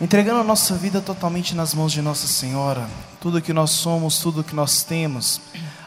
entregando a nossa vida totalmente nas mãos de Nossa Senhora, tudo que nós somos, tudo que nós temos.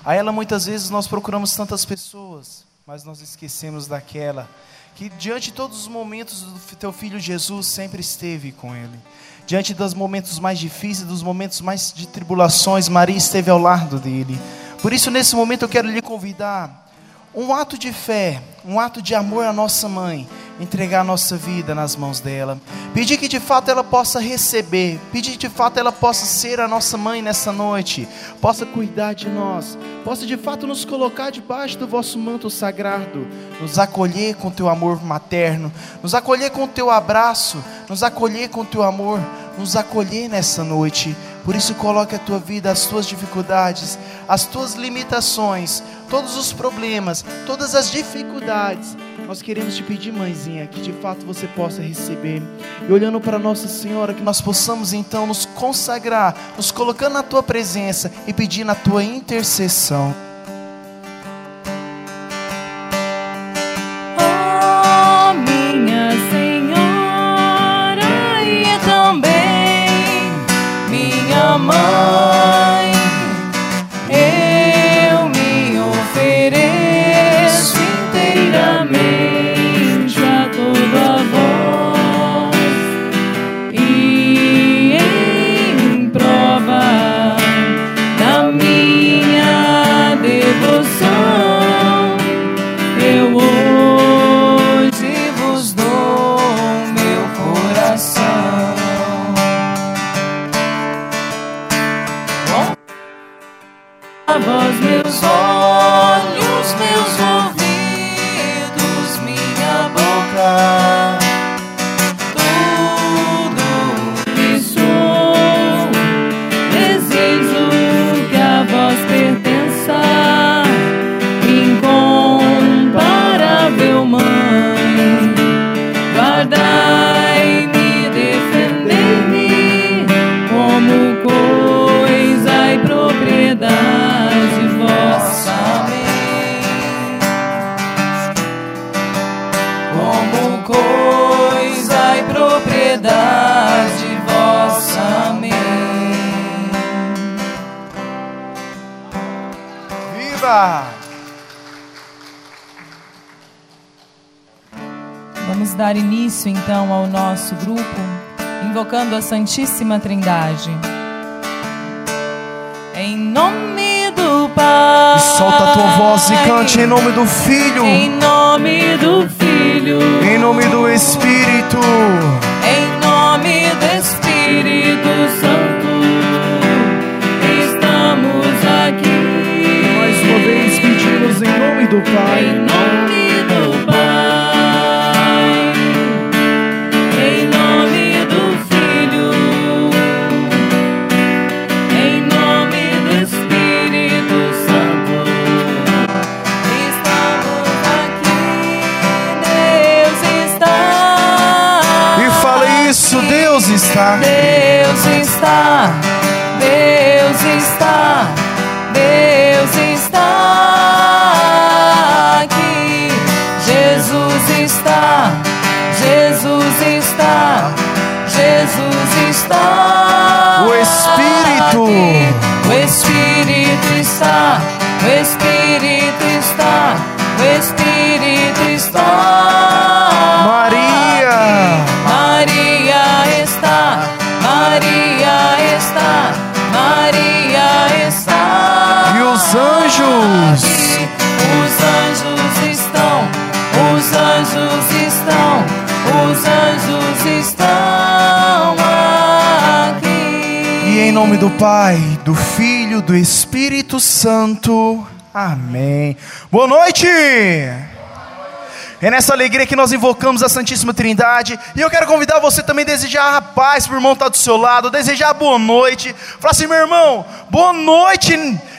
A ela muitas vezes nós procuramos tantas pessoas, mas nós esquecemos daquela que diante de todos os momentos do teu filho Jesus sempre esteve com ele. Diante dos momentos mais difíceis, dos momentos mais de tribulações, Maria esteve ao lado dele. Por isso, nesse momento, eu quero lhe convidar um ato de fé, um ato de amor à nossa mãe, entregar a nossa vida nas mãos dela, pedir que de fato ela possa receber, pedir que de fato ela possa ser a nossa mãe nessa noite, possa cuidar de nós, possa de fato nos colocar debaixo do vosso manto sagrado, nos acolher com teu amor materno, nos acolher com teu abraço, nos acolher com teu amor, nos acolher nessa noite. Por isso, coloque a tua vida, as tuas dificuldades, as tuas limitações, todos os problemas, todas as dificuldades. Nós queremos te pedir, mãezinha, que de fato você possa receber. E olhando para Nossa Senhora, que nós possamos então nos consagrar, nos colocando na tua presença e pedir na tua intercessão. Dar início então ao nosso grupo, invocando a Santíssima Trindade. Em nome do Pai. Solta a tua voz e cante em nome do Filho, Em nome do Filho. em nome do Espírito. Em nome do Espírito Santo. Estamos aqui. Mais uma vez pedimos em nome do Em Pai. nome está, Deus está, Deus está aqui. Jesus está, Jesus está, Jesus está. O Espírito. aqui. O Espírito está, o Espírito está, o Espírito nome do Pai, do Filho, do Espírito Santo. Amém. Boa noite! É nessa alegria que nós invocamos a Santíssima Trindade. E eu quero convidar você também a desejar a paz para o irmão que está do seu lado, desejar boa noite. Falar assim, meu irmão, boa noite.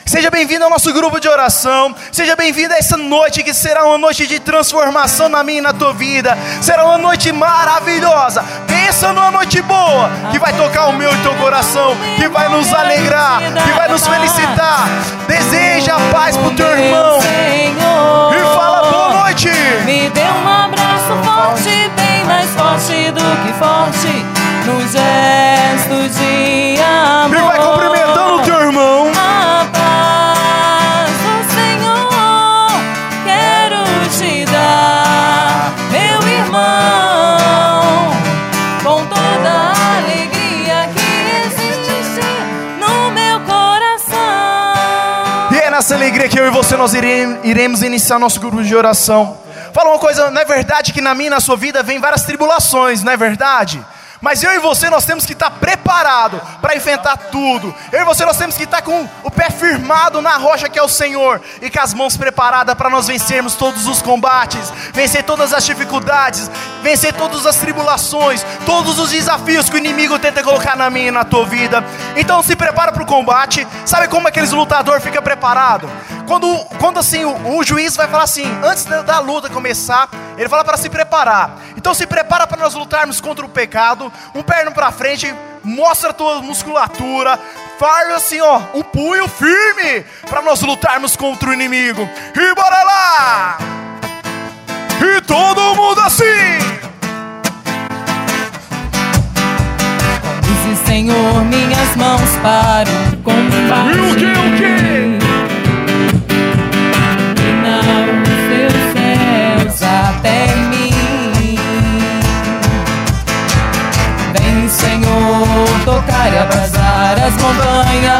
Seja bem-vindo ao nosso grupo de oração. Seja bem-vindo a essa noite que será uma noite de transformação na minha e na tua vida. Será uma noite maravilhosa. Pensa numa noite boa que vai tocar o meu e teu coração, que vai nos alegrar, que vai nos felicitar. Deseja a paz pro teu irmão e fala boa noite. Me dê um abraço forte, bem mais forte do que forte. No nessa alegria eu e você nós iremos iniciar nosso grupo de oração. Fala uma coisa, não é verdade que na minha e na sua vida vem várias tribulações, não é verdade? Mas eu e você nós temos que estar preparado para enfrentar tudo. Eu e você nós temos que estar com o pé firmado na rocha que é o Senhor e com as mãos preparadas para nós vencermos todos os combates, vencer todas as dificuldades, vencer todas as tribulações, todos os desafios que o inimigo tenta colocar na minha e na tua vida. Então se prepara para o combate. Sabe como aqueles lutador fica preparado? Quando, quando assim o, o juiz vai falar assim, antes da, luta começar, ele fala para se preparar. Então se prepara para nós lutarmos contra o pecado, um perno para frente, mostra a tua musculatura, faz assim, ó, um punho firme para nós lutarmos contra o inimigo. E bora lá! E todo mundo assim! Conduze, Senhor, minhas mãos para o combate. E o que, o que? Montanhas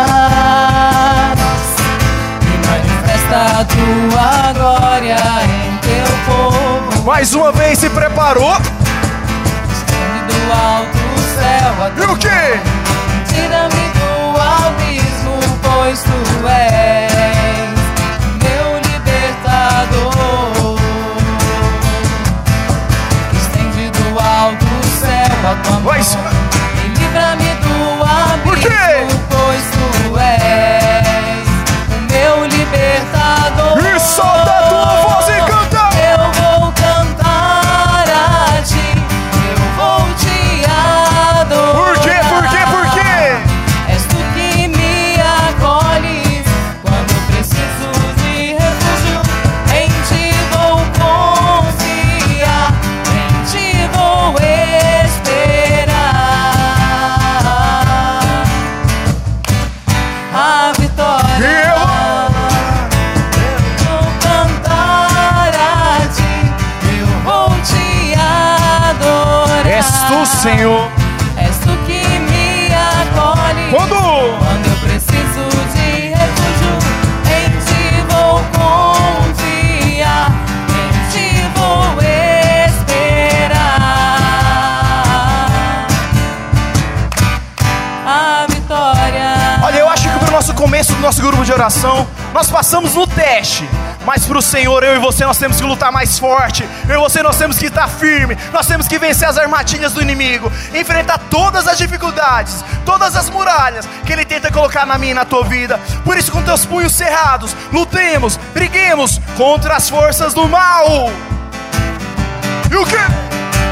e manifesta a tua glória em teu povo. Mais uma vez se preparou. Do alto céu a E o que? Tira-me do abismo, pois tu és meu libertador. a tua mão. E livra-me do abismo, Por quê? Solta grupo de oração, nós passamos no teste. Mas pro Senhor, eu e você, nós temos que lutar mais forte. Eu e você, nós temos que estar firme. Nós temos que vencer as armadilhas do inimigo. Enfrentar todas as dificuldades, todas as muralhas que ele tenta colocar na minha e na tua vida. Por isso, com teus punhos cerrados, lutemos, briguemos contra as forças do mal. E o que?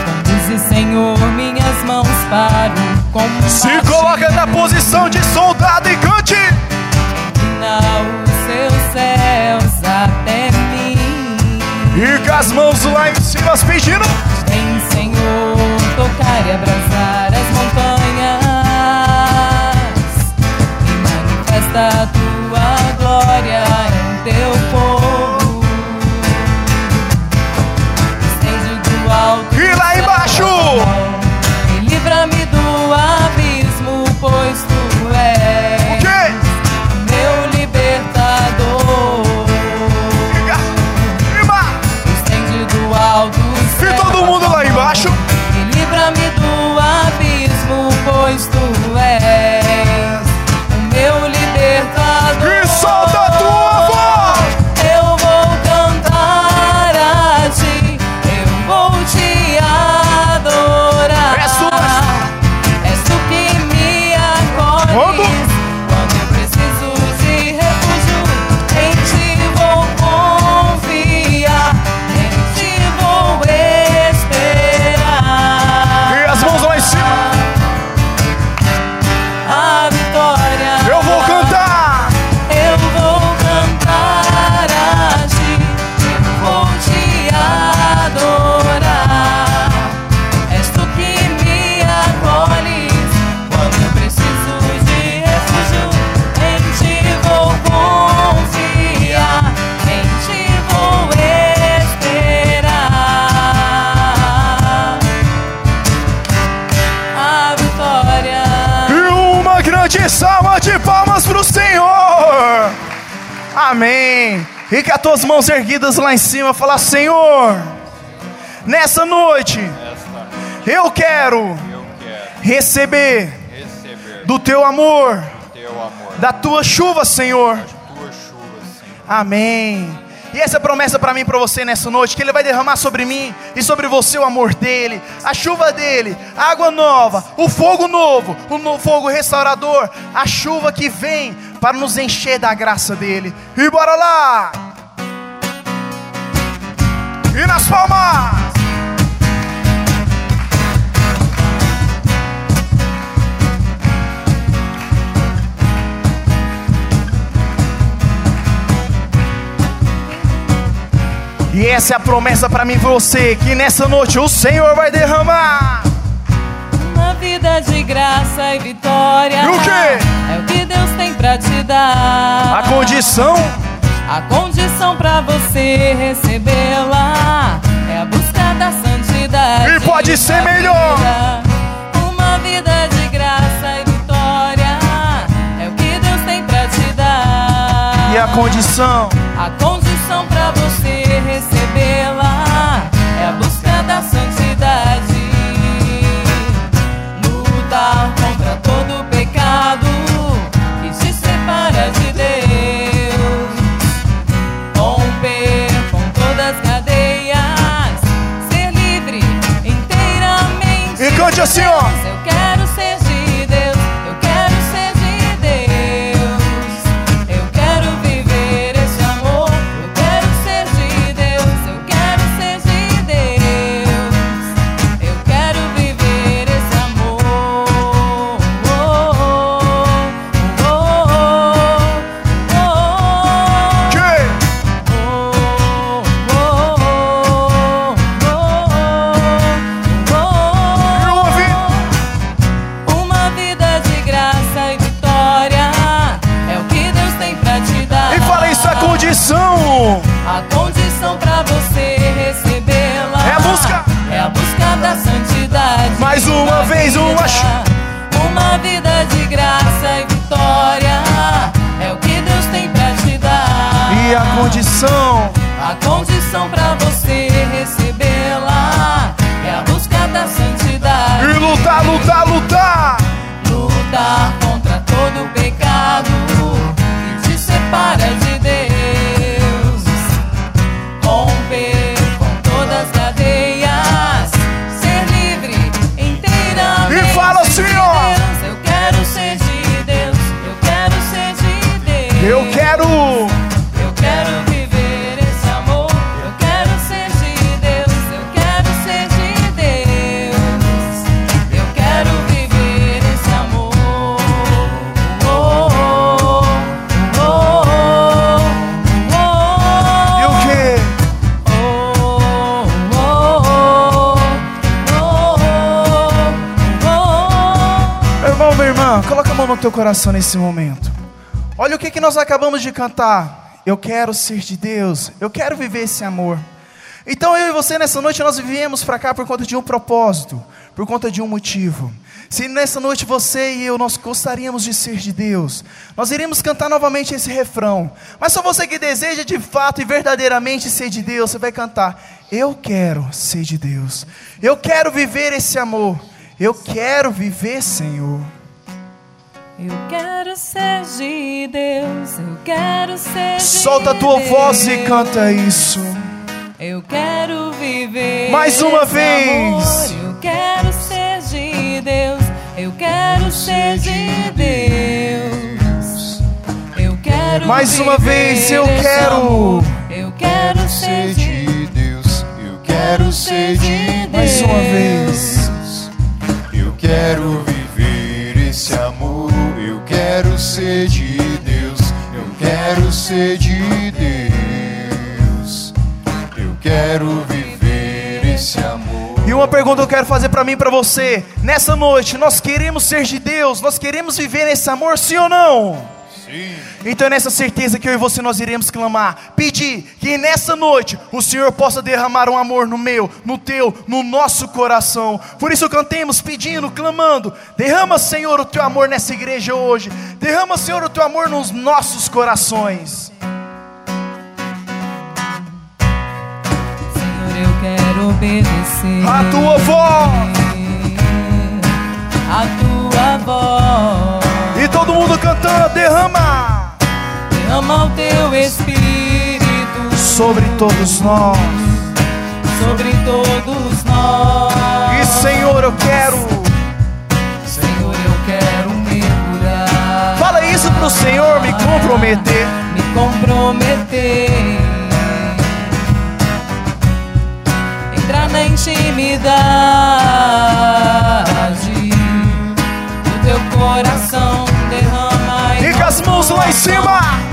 Conduze, Senhor, minhas mãos para o combate. Se coloca na posição de soldado e cante. Os seus céus até mim. E com as mãos lá em cima pedindo. Vem, Senhor, tocar e abrasar as montanhas e manifesta a tua glória em teu povo. Estende do alto E lá embaixo? Com as tuas mãos erguidas lá em cima, falar: Senhor, nessa noite eu quero receber do teu amor, da tua chuva, Senhor. Amém. E essa é promessa para mim e para você nessa noite, que Ele vai derramar sobre mim e sobre você o amor dEle, a chuva dEle, a água nova, o fogo novo, o fogo restaurador, a chuva que vem para nos encher da graça dEle. E bora lá! E nas palmas! E essa é a promessa para mim e você, que nessa noite o Senhor vai derramar. Uma vida de graça e vitória. E o quê? É o que Deus tem pra te dar. A condição A condição pra você recebê-la é a busca da santidade. E pode ser melhor. vida. Uma vida de graça e vitória é o que Deus tem pra te dar. e a condição A condição pra você recebê-la assim, ó. Condição. A condição pra você recebê-la É a busca. É a busca da santidade. Mais uma vez, vida. uma Uma vida de graça e vitória é o que Deus tem pra te dar. E a condição A condição pra você recebê-la é a busca da santidade. e lutar, lutar, lutar. Lutar contra todo pecado no teu coração nesse momento. Olha o que, que nós acabamos de cantar. Eu quero ser de Deus, eu quero viver esse amor. Então eu e você nessa noite nós viemos para cá por conta de um propósito, por conta de um motivo. Se nessa noite você e eu nós gostaríamos de ser de Deus, nós iríamos cantar novamente esse refrão. Mas só você que deseja de fato e verdadeiramente ser de Deus, você vai cantar: Eu quero ser de Deus. Eu quero viver esse amor. Eu quero viver, Senhor. Eu quero ser de Deus, eu quero ser Solta a tua Deus. voz e canta isso. Eu quero viver Mais uma vez. amor. Eu quero ser de Deus, eu quero ser de Deus. Eu quero Mais uma vez, eu quero. amor. Eu quero ser de de Deus, eu quero ser de Mais uma vez. Eu quero viver quero ser de Deus, eu quero ser de Deus, eu quero viver esse amor. E uma pergunta eu quero fazer para mim e para você. Nessa noite, nós queremos ser de Deus, nós queremos viver nesse amor, sim ou não? Sim, então, é nessa certeza que eu e você nós iremos clamar, pedir que nessa noite o Senhor possa derramar um amor no meu, no teu, no nosso coração. Por isso cantemos pedindo, clamando. Derrama, Senhor, o teu amor nessa igreja hoje. Derrama, Senhor, o teu amor nos nossos corações. Senhor, eu quero obedecer a tua voz. A tua voz. E todo mundo cantando, derrama. Derrama o teu espírito sobre todos nós. sobre todos nós. E Senhor, eu quero. Senhor, eu quero mergulhar. Fala isso pro Senhor me comprometer. me comprometer. Entrar na intimidade do teu coração, derrama E com as mãos lá em cima.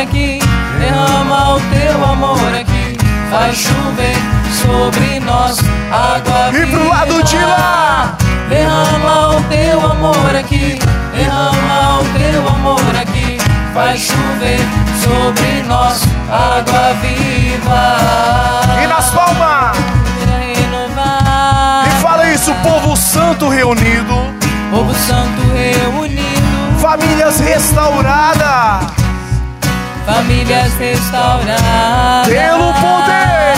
Aqui, derrama o teu amor aqui. Faz chover sobre nós água E pro lado de lá. Derrama o teu amor aqui, derrama o teu amor aqui. Faz chover sobre nós água viva. E nas palmas. E fala isso, povo santo reunido. Povo Santo reunido, Famílias restauradas. Famílias restauradas. Pelo poder.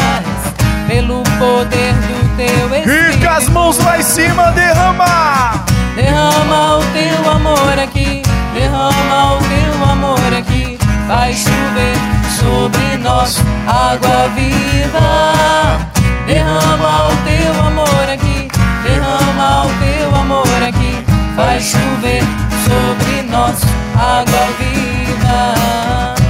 Pelo poder do teu E com as Espírito. mãos lá em cima, derrama. Derrama o teu amor aqui, derrama o teu amor aqui. Vai chover sobre nós água viva. Derrama o teu amor aqui, derrama o teu amor aqui. Vai chover sobre nós água viva.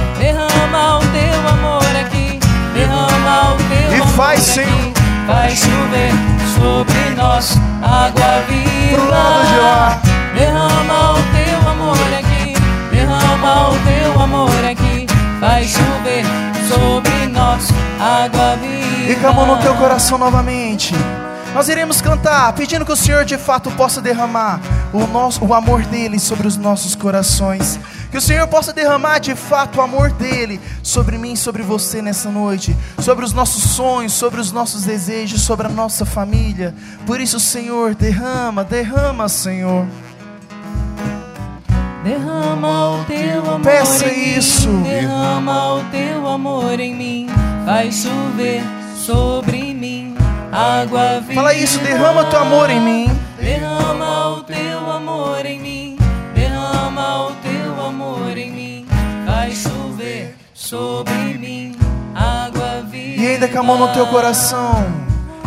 Faz. Senhor. Vai chover sobre nós água viva. Pro lado de lá. Derrama o teu amor aqui, derrama o teu amor aqui. Vai chover sobre nós água viva. E com a mão no teu coração novamente. Nós iremos cantar, pedindo que o Senhor de fato possa derramar o, nosso, o amor dele sobre os nossos corações. Que o Senhor possa derramar de fato o amor dele sobre mim, sobre você nessa noite, sobre os nossos sonhos, sobre os nossos desejos, sobre a nossa família. Por isso, Senhor, derrama, derrama, Senhor. Derrama o teu amor Peça em isso. mim, derrama o teu amor em mim. Vai chover sobre mim água viva. Fala isso, derrama teu amor em mim. Derrama o teu amor em mim, derrama o teu amor em mim, vai chover sobre mim, água viva. E ainda com a mão no teu coração.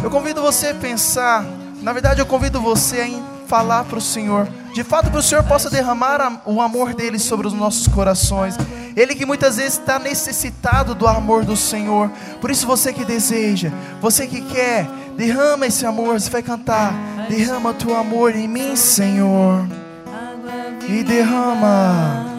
Eu convido você a pensar. Na verdade, eu convido você a falar para o Senhor. De fato, que o Senhor possa derramar o amor dele sobre os nossos corações. Ele que muitas vezes está necessitado do amor do Senhor. Por isso, você que deseja, você que quer, derrama esse amor. Você vai cantar. Derrama teu amor em mim, Senhor. E derrama.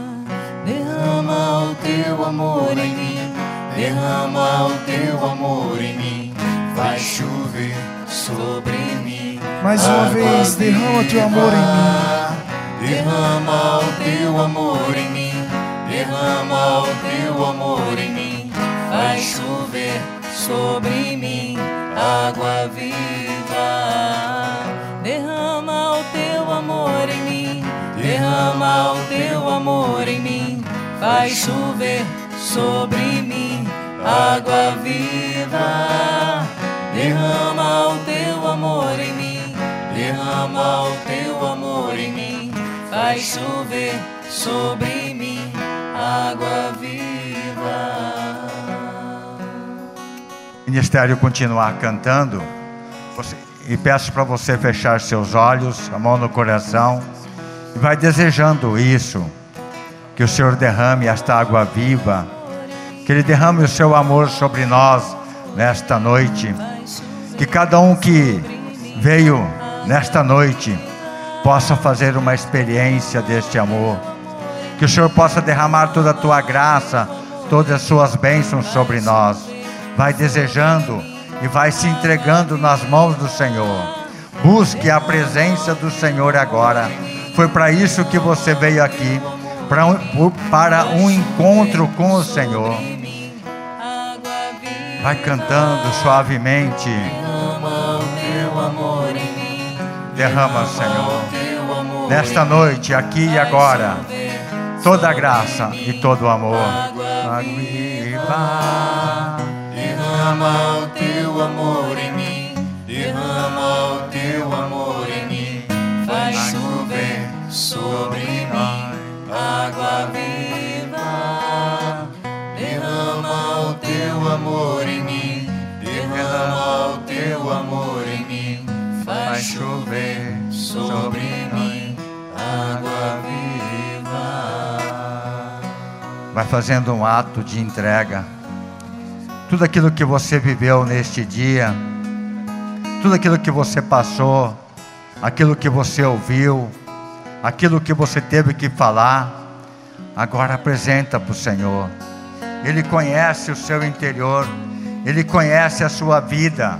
Derrama o teu amor em mim, derrama o teu amor em mim, Vai chover sobre mim. Mais uma vez, derrama teu amor em mim. Derrama o teu amor em mim. Derrama o teu amor em mim. vai chover sobre mim água viva. Derrama o teu amor em mim, derrama o teu amor em mim, vai chover sobre mim água viva. Derrama o teu amor em mim, vai chover sobre mim água viva. ministério continuar cantando, você- e peço para você fechar seus olhos, a mão no coração, e vai desejando isso, que o Senhor derrame esta água viva, que Ele derrame o seu amor sobre nós nesta noite, que cada um que veio nesta noite possa fazer uma experiência deste amor, que o Senhor possa derramar toda a tua graça, todas as suas bênçãos sobre nós. Vai desejando e vai se entregando nas mãos do Senhor. Busque a presença do Senhor agora. Foi para isso que você veio aqui, para um, para um encontro com o Senhor. Vai cantando suavemente. Derrama, Senhor. Nesta noite, aqui e agora, toda a graça e todo o amor. Água viva. Derrama o teu amor em mim, derrama o teu amor em mim, faz chover sobre mim água viva. Derrama o teu amor em mim, derrama o teu amor sobre mim água viva. Vai fazendo um ato de entrega. Tudo aquilo que você viveu neste dia, tudo aquilo que você passou, aquilo que você ouviu, aquilo que você teve que falar, agora apresenta para o Senhor. Ele conhece o seu interior, Ele conhece a sua vida,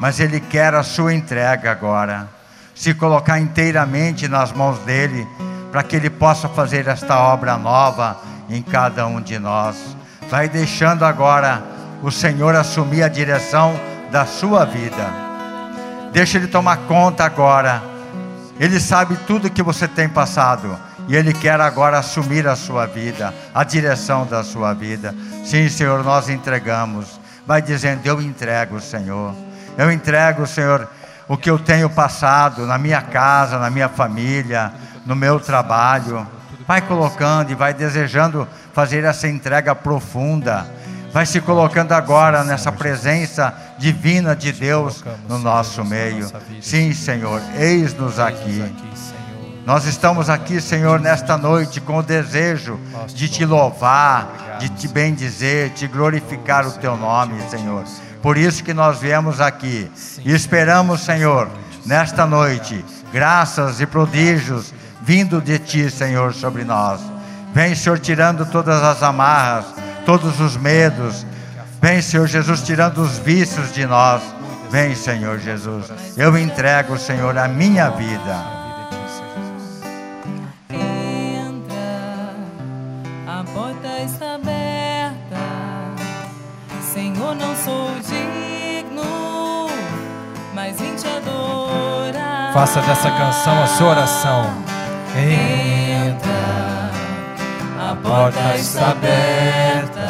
mas Ele quer a sua entrega agora. Se colocar inteiramente nas mãos dEle, para que Ele possa fazer esta obra nova em cada um de nós. Vai deixando agora o Senhor assumir a direção da sua vida. Deixa Ele tomar conta agora. Ele sabe tudo que você tem passado. E Ele quer agora assumir a sua vida, a direção da sua vida. Sim, Senhor, nós entregamos. Vai dizendo: Eu entrego, Senhor. Eu entrego, Senhor, o que eu tenho passado na minha casa, na minha família, no meu trabalho. Vai colocando e vai desejando fazer essa entrega profunda. Vai se colocando agora nessa presença divina de Deus no nosso meio. Sim, Senhor, eis-nos aqui. Nós estamos aqui, Senhor, nesta noite com o desejo de te louvar, de te bendizer, de glorificar o teu nome, Senhor. Por isso que nós viemos aqui e esperamos, Senhor, nesta noite, graças e prodígios vindo de ti, Senhor, sobre nós. Vem, Senhor, tirando todas as amarras, todos os medos. Vem, Senhor Jesus, tirando os vícios de nós. Vem, Senhor Jesus. Eu entrego, Senhor, a minha vida. Faça dessa canção a sua oração. Entra, a porta está aberta.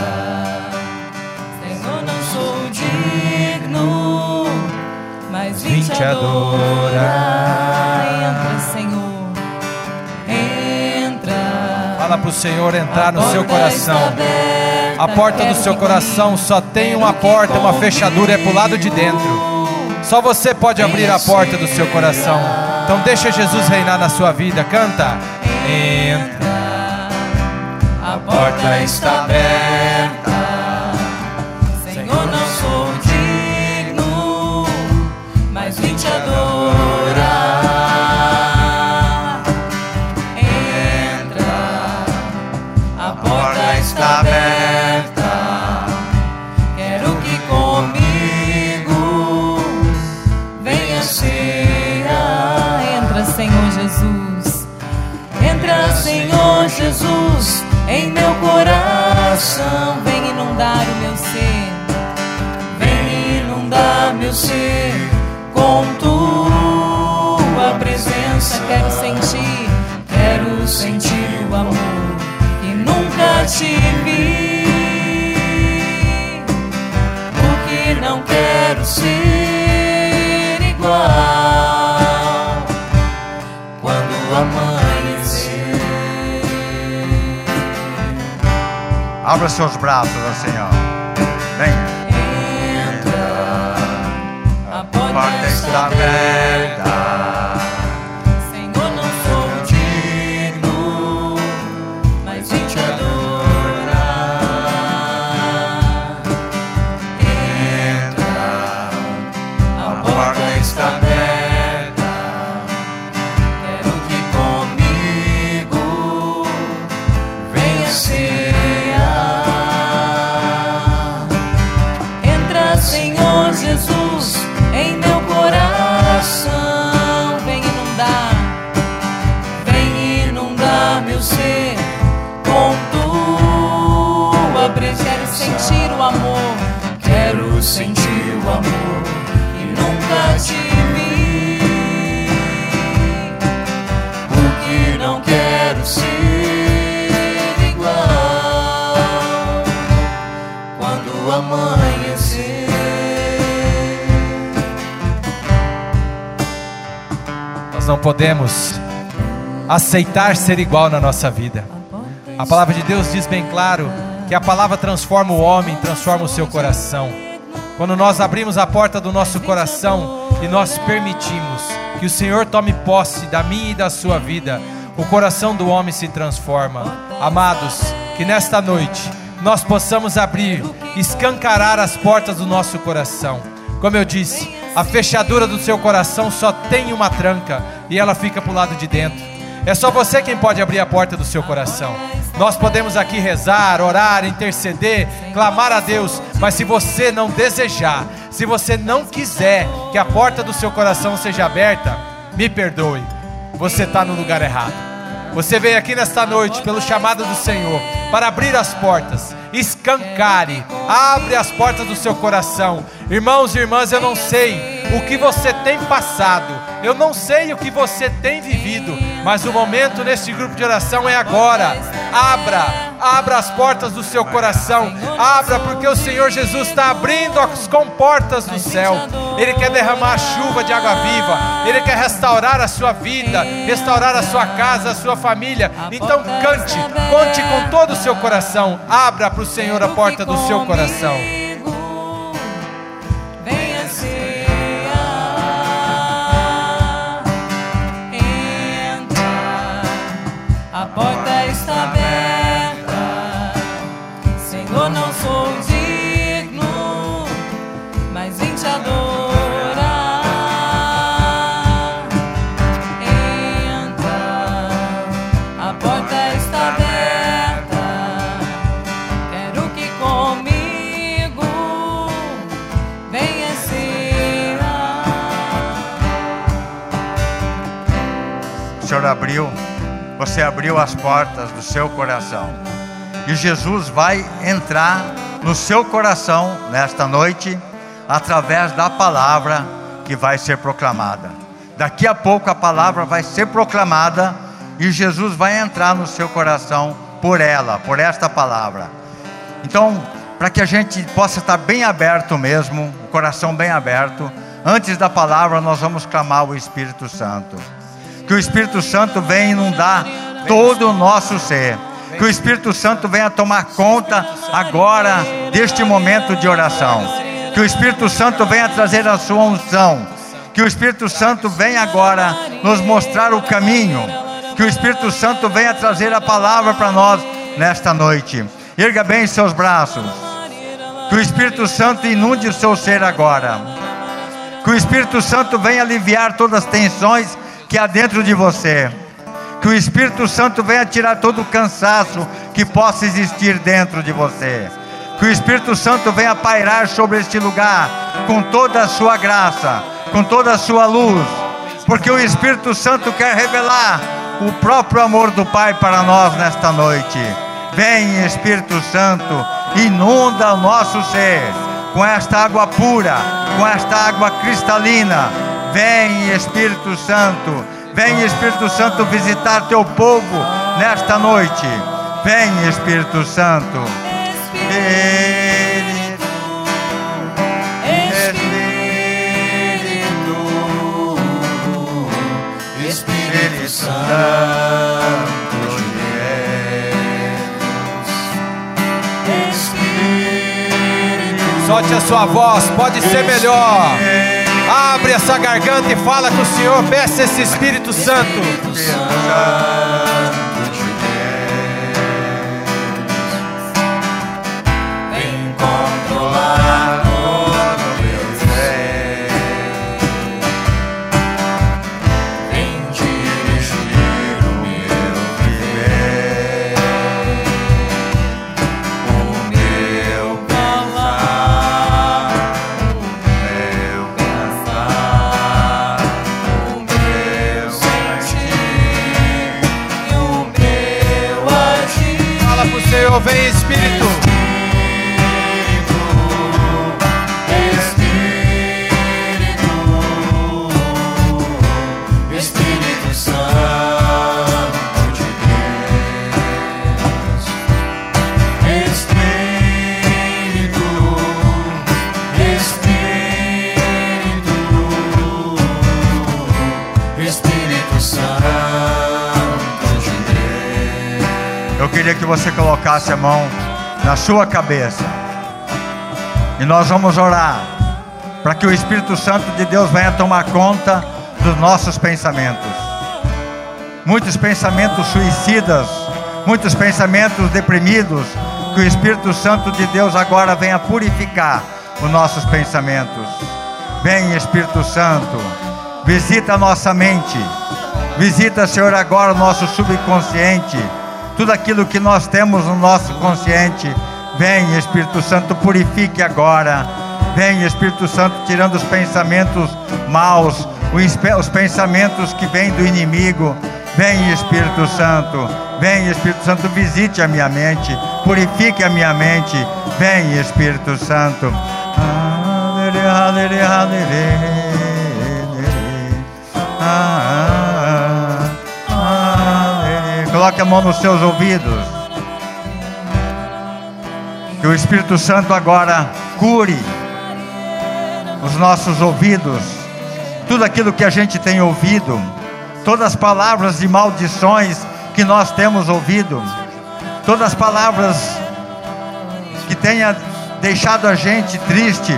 Senhor, não sou digno, mas vim te adorar. Entra, Senhor. Entra. Fala para o Senhor entrar no seu coração. A porta do seu coração só tem uma porta, uma fechadura, é para o lado de dentro. Só você pode abrir a porta do seu coração. Então deixa Jesus reinar na sua vida. Canta. Entra. A porta está aberta. Coração. Vem inundar o meu ser. Vem inundar meu ser com tua presença. Quero sentir, quero sentir o amor que nunca te Abra seus braços ao Senhor. Venha. Entra, a A porta está aberta. Podemos aceitar ser igual na nossa vida. A palavra de Deus diz bem claro que a palavra transforma o homem, transforma o seu coração. Quando nós abrimos a porta do nosso coração e nós permitimos que o Senhor tome posse da minha e da sua vida, o coração do homem se transforma. Amados, que nesta noite nós possamos abrir, escancarar as portas do nosso coração. Como eu disse, a fechadura do seu coração só tem uma tranca e ela fica para o lado de dentro. É só você quem pode abrir a porta do seu coração. Nós podemos aqui rezar, orar, interceder, clamar a Deus, mas se você não desejar, se você não quiser que a porta do seu coração seja aberta, me perdoe, você está no lugar errado. Você veio aqui nesta noite pelo chamado do Senhor para abrir as portas, escancare, abre as portas do seu coração. Irmãos e irmãs, eu não sei o que você tem passado, eu não sei o que você tem vivido, mas o momento neste grupo de oração é agora. Abra, abra as portas do seu coração, abra, porque o Senhor Jesus está abrindo as comportas do céu. Ele quer derramar a chuva de água viva, Ele quer restaurar a sua vida, restaurar a sua casa, a sua família. Então cante, conte com todo o seu coração, abra para o Senhor a porta do seu coração. Senhor abriu, você abriu as portas do seu coração. E Jesus vai entrar no seu coração nesta noite, através da palavra que vai ser proclamada. Daqui a pouco a palavra vai ser proclamada e Jesus vai entrar no seu coração por ela, por esta palavra. Então, para que a gente possa estar bem aberto mesmo, o coração bem aberto, antes da palavra nós vamos clamar o Espírito Santo. Que o Espírito Santo venha inundar todo o nosso ser. Que o Espírito Santo venha tomar conta agora deste momento de oração. Que o Espírito Santo venha trazer a sua unção. Que o Espírito Santo venha agora nos mostrar o caminho. Que o Espírito Santo venha trazer a palavra para nós nesta noite. Erga bem seus braços. Que o Espírito Santo inunde o seu ser agora. Que o Espírito Santo venha aliviar todas as tensões que há dentro de você. Que o Espírito Santo venha tirar todo o cansaço que possa existir dentro de você. Que o Espírito Santo venha pairar sobre este lugar com toda a sua graça, com toda a sua luz. Porque o Espírito Santo quer revelar o próprio amor do Pai para nós nesta noite. Vem, Espírito Santo, inunda o nosso ser com esta água pura, com esta água cristalina. Vem, Espírito Santo, vem, Espírito Santo, visitar teu povo nesta noite. Vem, Espírito Santo. Espírito, Espírito, Espírito Santo de Deus. Espírito Solte a sua voz, pode ser melhor. Abre essa garganta e fala com o Senhor, peça esse Espírito Santo. Que você colocasse a mão na sua cabeça. E nós vamos orar para que o Espírito Santo de Deus venha tomar conta dos nossos pensamentos. Muitos pensamentos suicidas, muitos pensamentos deprimidos, que o Espírito Santo de Deus agora venha purificar os nossos pensamentos. Vem, Espírito Santo, visita a nossa mente, visita, Senhor, agora o nosso subconsciente, tudo aquilo que nós temos no nosso consciente. Vem, Espírito Santo, purifique agora. Vem, Espírito Santo, tirando os pensamentos maus, os pensamentos que vêm do inimigo. Vem, Espírito Santo. Vem, Espírito Santo, visite a minha mente, purifique a minha mente. Vem, Espírito Santo. Coloque a mão nos seus ouvidos. Que o Espírito Santo agora cure os nossos ouvidos, tudo aquilo que a gente tem ouvido, todas as palavras de maldições que nós temos ouvido, todas as palavras que tenha deixado a gente triste.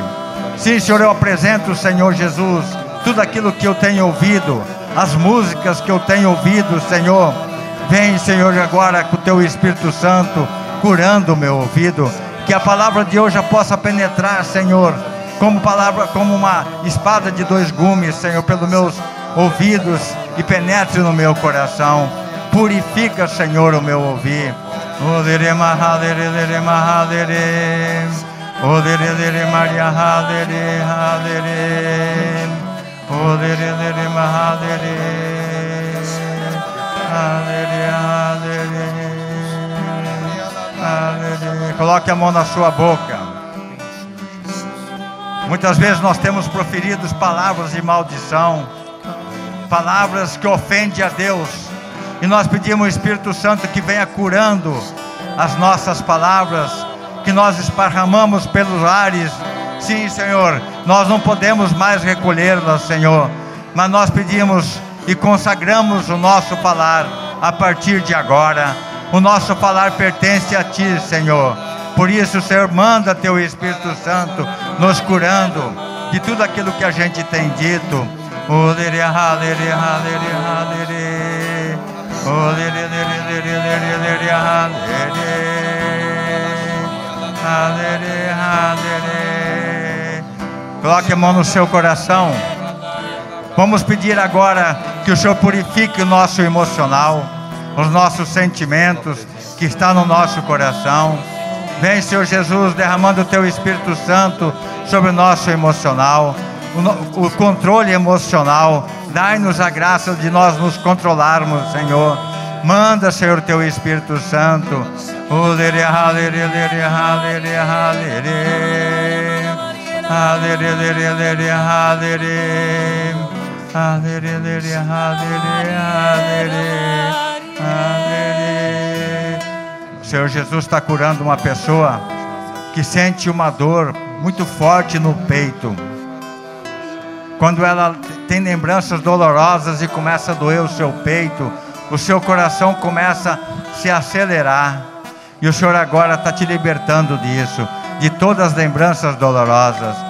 Sim, Senhor, eu apresento, Senhor Jesus, tudo aquilo que eu tenho ouvido, as músicas que eu tenho ouvido, Senhor. Vem, Senhor, agora com o teu Espírito Santo curando o meu ouvido, que a palavra de hoje possa penetrar, Senhor, como palavra, como uma espada de dois gumes, Senhor, pelos meus ouvidos e penetre no meu coração. Purifica, Senhor, o meu ouvir. Maria Coloque a mão na sua boca. Muitas vezes nós temos proferido palavras de maldição, palavras que ofendem a Deus, e nós pedimos ao Espírito Santo que venha curando as nossas palavras, que nós esparramamos pelos ares. Sim, Senhor, nós não podemos mais recolhê-las, Senhor, mas nós pedimos e consagramos o nosso falar a partir de agora. O nosso falar pertence a Ti, Senhor. Por isso, Senhor, manda Teu Espírito Santo nos curando de tudo aquilo que a gente tem dito. Coloque a mão no seu coração. Vamos pedir agora que o Senhor purifique o nosso emocional, os nossos sentimentos que está no nosso coração. Vem, Senhor Jesus, derramando o teu Espírito Santo sobre o nosso emocional, o, o controle emocional. Dai-nos a graça de nós nos controlarmos, Senhor. Manda, Senhor, o teu Espírito Santo. O Senhor Jesus está curando uma pessoa que sente uma dor muito forte no peito. Quando ela tem lembranças dolorosas e começa a doer o seu peito, o seu coração começa a se acelerar. E o Senhor agora está te libertando disso, de todas as lembranças dolorosas.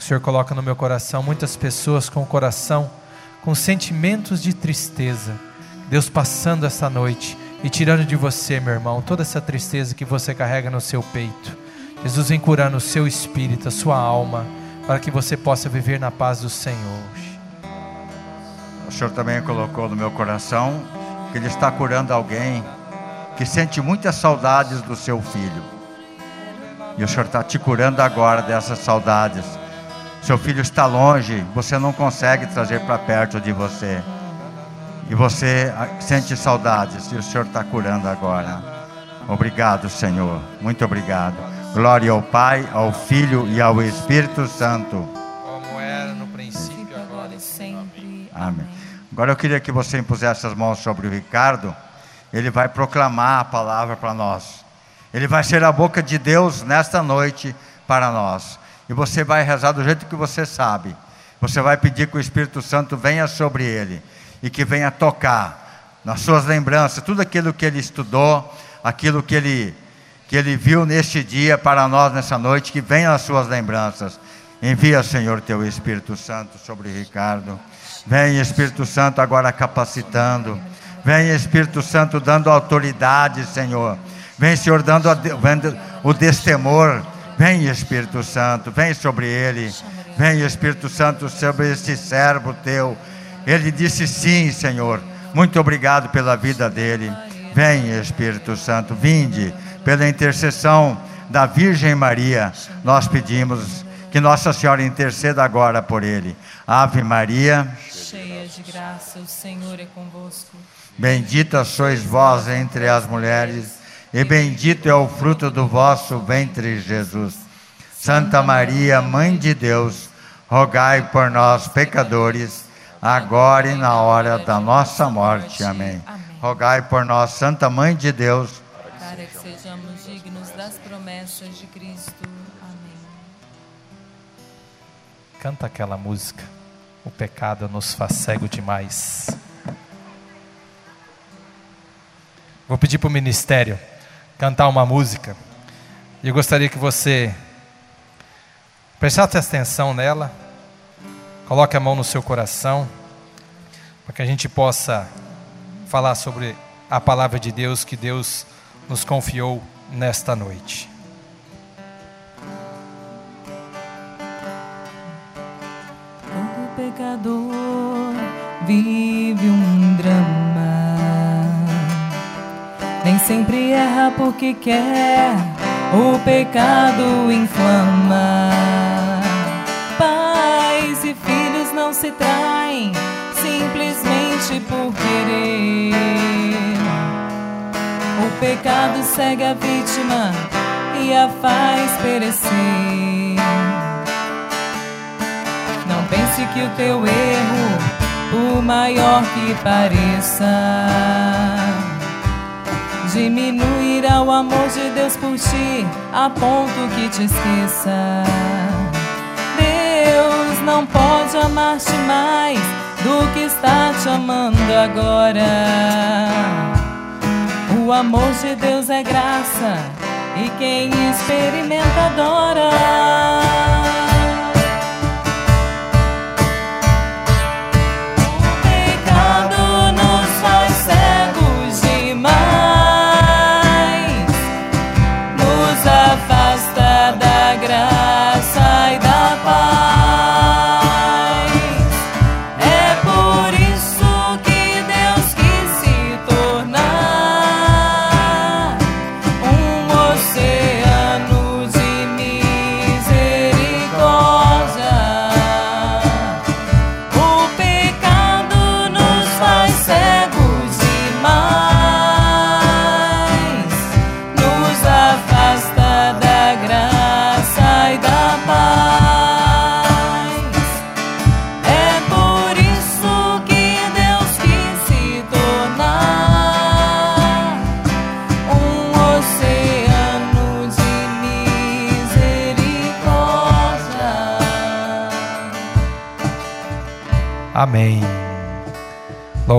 O Senhor coloca no meu coração muitas pessoas com o coração com sentimentos de tristeza. Deus passando essa noite e tirando de você, meu irmão, toda essa tristeza que você carrega no seu peito. Jesus vem curando o seu espírito, a sua alma, para que você possa viver na paz do Senhor. O Senhor também colocou no meu coração que Ele está curando alguém que sente muitas saudades do seu filho. E o Senhor está te curando agora dessas saudades. Seu filho está longe, você não consegue trazer para perto de você. E você sente saudades, e o Senhor está curando agora. Obrigado, Senhor. Muito obrigado. Glória ao Pai, ao Filho e ao Espírito Santo. Como era no princípio, agora e sempre. Amém. Agora eu queria que você impusesse as mãos sobre o Ricardo. Ele vai proclamar a palavra para nós. Ele vai ser a boca de Deus nesta noite para nós. E você vai rezar do jeito que você sabe. Você vai pedir que o Espírito Santo venha sobre ele e que venha tocar nas suas lembranças tudo aquilo que ele estudou, aquilo que ele que ele viu neste dia para nós nessa noite, que venha as suas lembranças. Envia, Senhor, teu Espírito Santo sobre Ricardo. Vem, Espírito Santo, agora capacitando. Vem, Espírito Santo, dando autoridade, Senhor. Vem, Senhor, dando o destemor. Vem, Espírito Santo, vem sobre ele. Vem, Espírito Santo, sobre este servo teu. Ele disse sim, Senhor. Muito obrigado pela vida dele. Vem, Espírito Santo, vinde pela intercessão da Virgem Maria, nós pedimos que Nossa Senhora interceda agora por ele. Ave Maria, cheia de graça, o Senhor é convosco. Bendita sois vós entre as mulheres, e bendito é o fruto do vosso ventre, Jesus. Santa Maria, Mãe de Deus, rogai por nós, pecadores, agora e na hora da nossa morte. Amém. Rogai por nós, Santa Mãe de Deus para que sejamos dignos das promessas de Cristo. Amém. Canta aquela música. O pecado nos faz cego demais. Vou pedir para o ministério cantar uma música. E eu gostaria que você prestasse atenção nela. Coloque a mão no seu coração. Para que a gente possa falar sobre a palavra de Deus que Deus nos confiou nesta noite. Todo pecador vive um drama. Sempre erra porque quer, o pecado inflama. Pais e filhos não se traem simplesmente por querer o pecado segue a vítima e a faz perecer. Não pense que o teu erro, por maior que pareça, diminuirá o amor de Deus por ti a ponto que te esqueça. Deus não pode amar-te mais do que está te amando agora. O amor de Deus é graça e quem experimenta adora.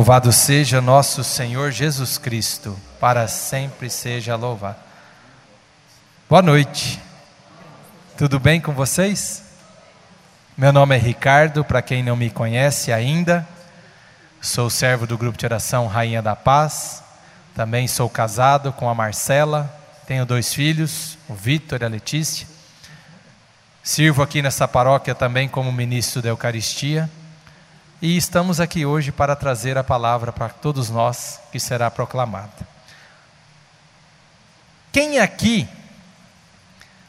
Louvado seja nosso Senhor Jesus Cristo, para sempre seja louvado. Boa noite. Tudo bem com vocês? Meu nome é Ricardo, para quem não me conhece ainda. Sou servo do grupo de oração Rainha da Paz. Também sou casado com a Marcela. Tenho dois filhos, o Vitor e a Letícia. Sirvo aqui nessa paróquia também como ministro da Eucaristia e estamos aqui hoje para trazer a palavra para todos nós que será proclamada. Quem aqui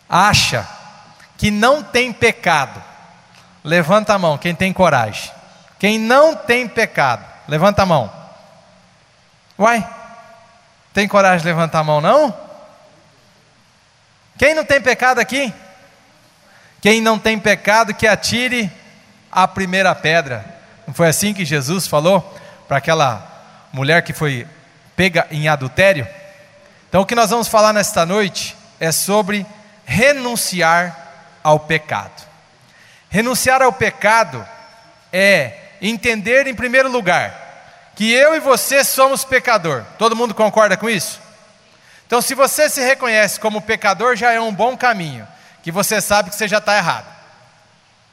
acha que não tem pecado? Levanta a mão, quem tem coragem. Quem não tem pecado, levanta a mão. Uai, tem coragem de levantar a mão não? Quem não tem pecado aqui? Quem não tem pecado, que atire a primeira pedra. Não foi assim que Jesus falou para aquela mulher que foi pega em adultério? Então, o que nós vamos falar nesta noite é sobre renunciar ao pecado. Renunciar ao pecado é entender, em primeiro lugar, que eu e você somos pecador. Todo mundo concorda com isso? Então, se você se reconhece como pecador, já é um bom caminho, que você sabe que você já está errado.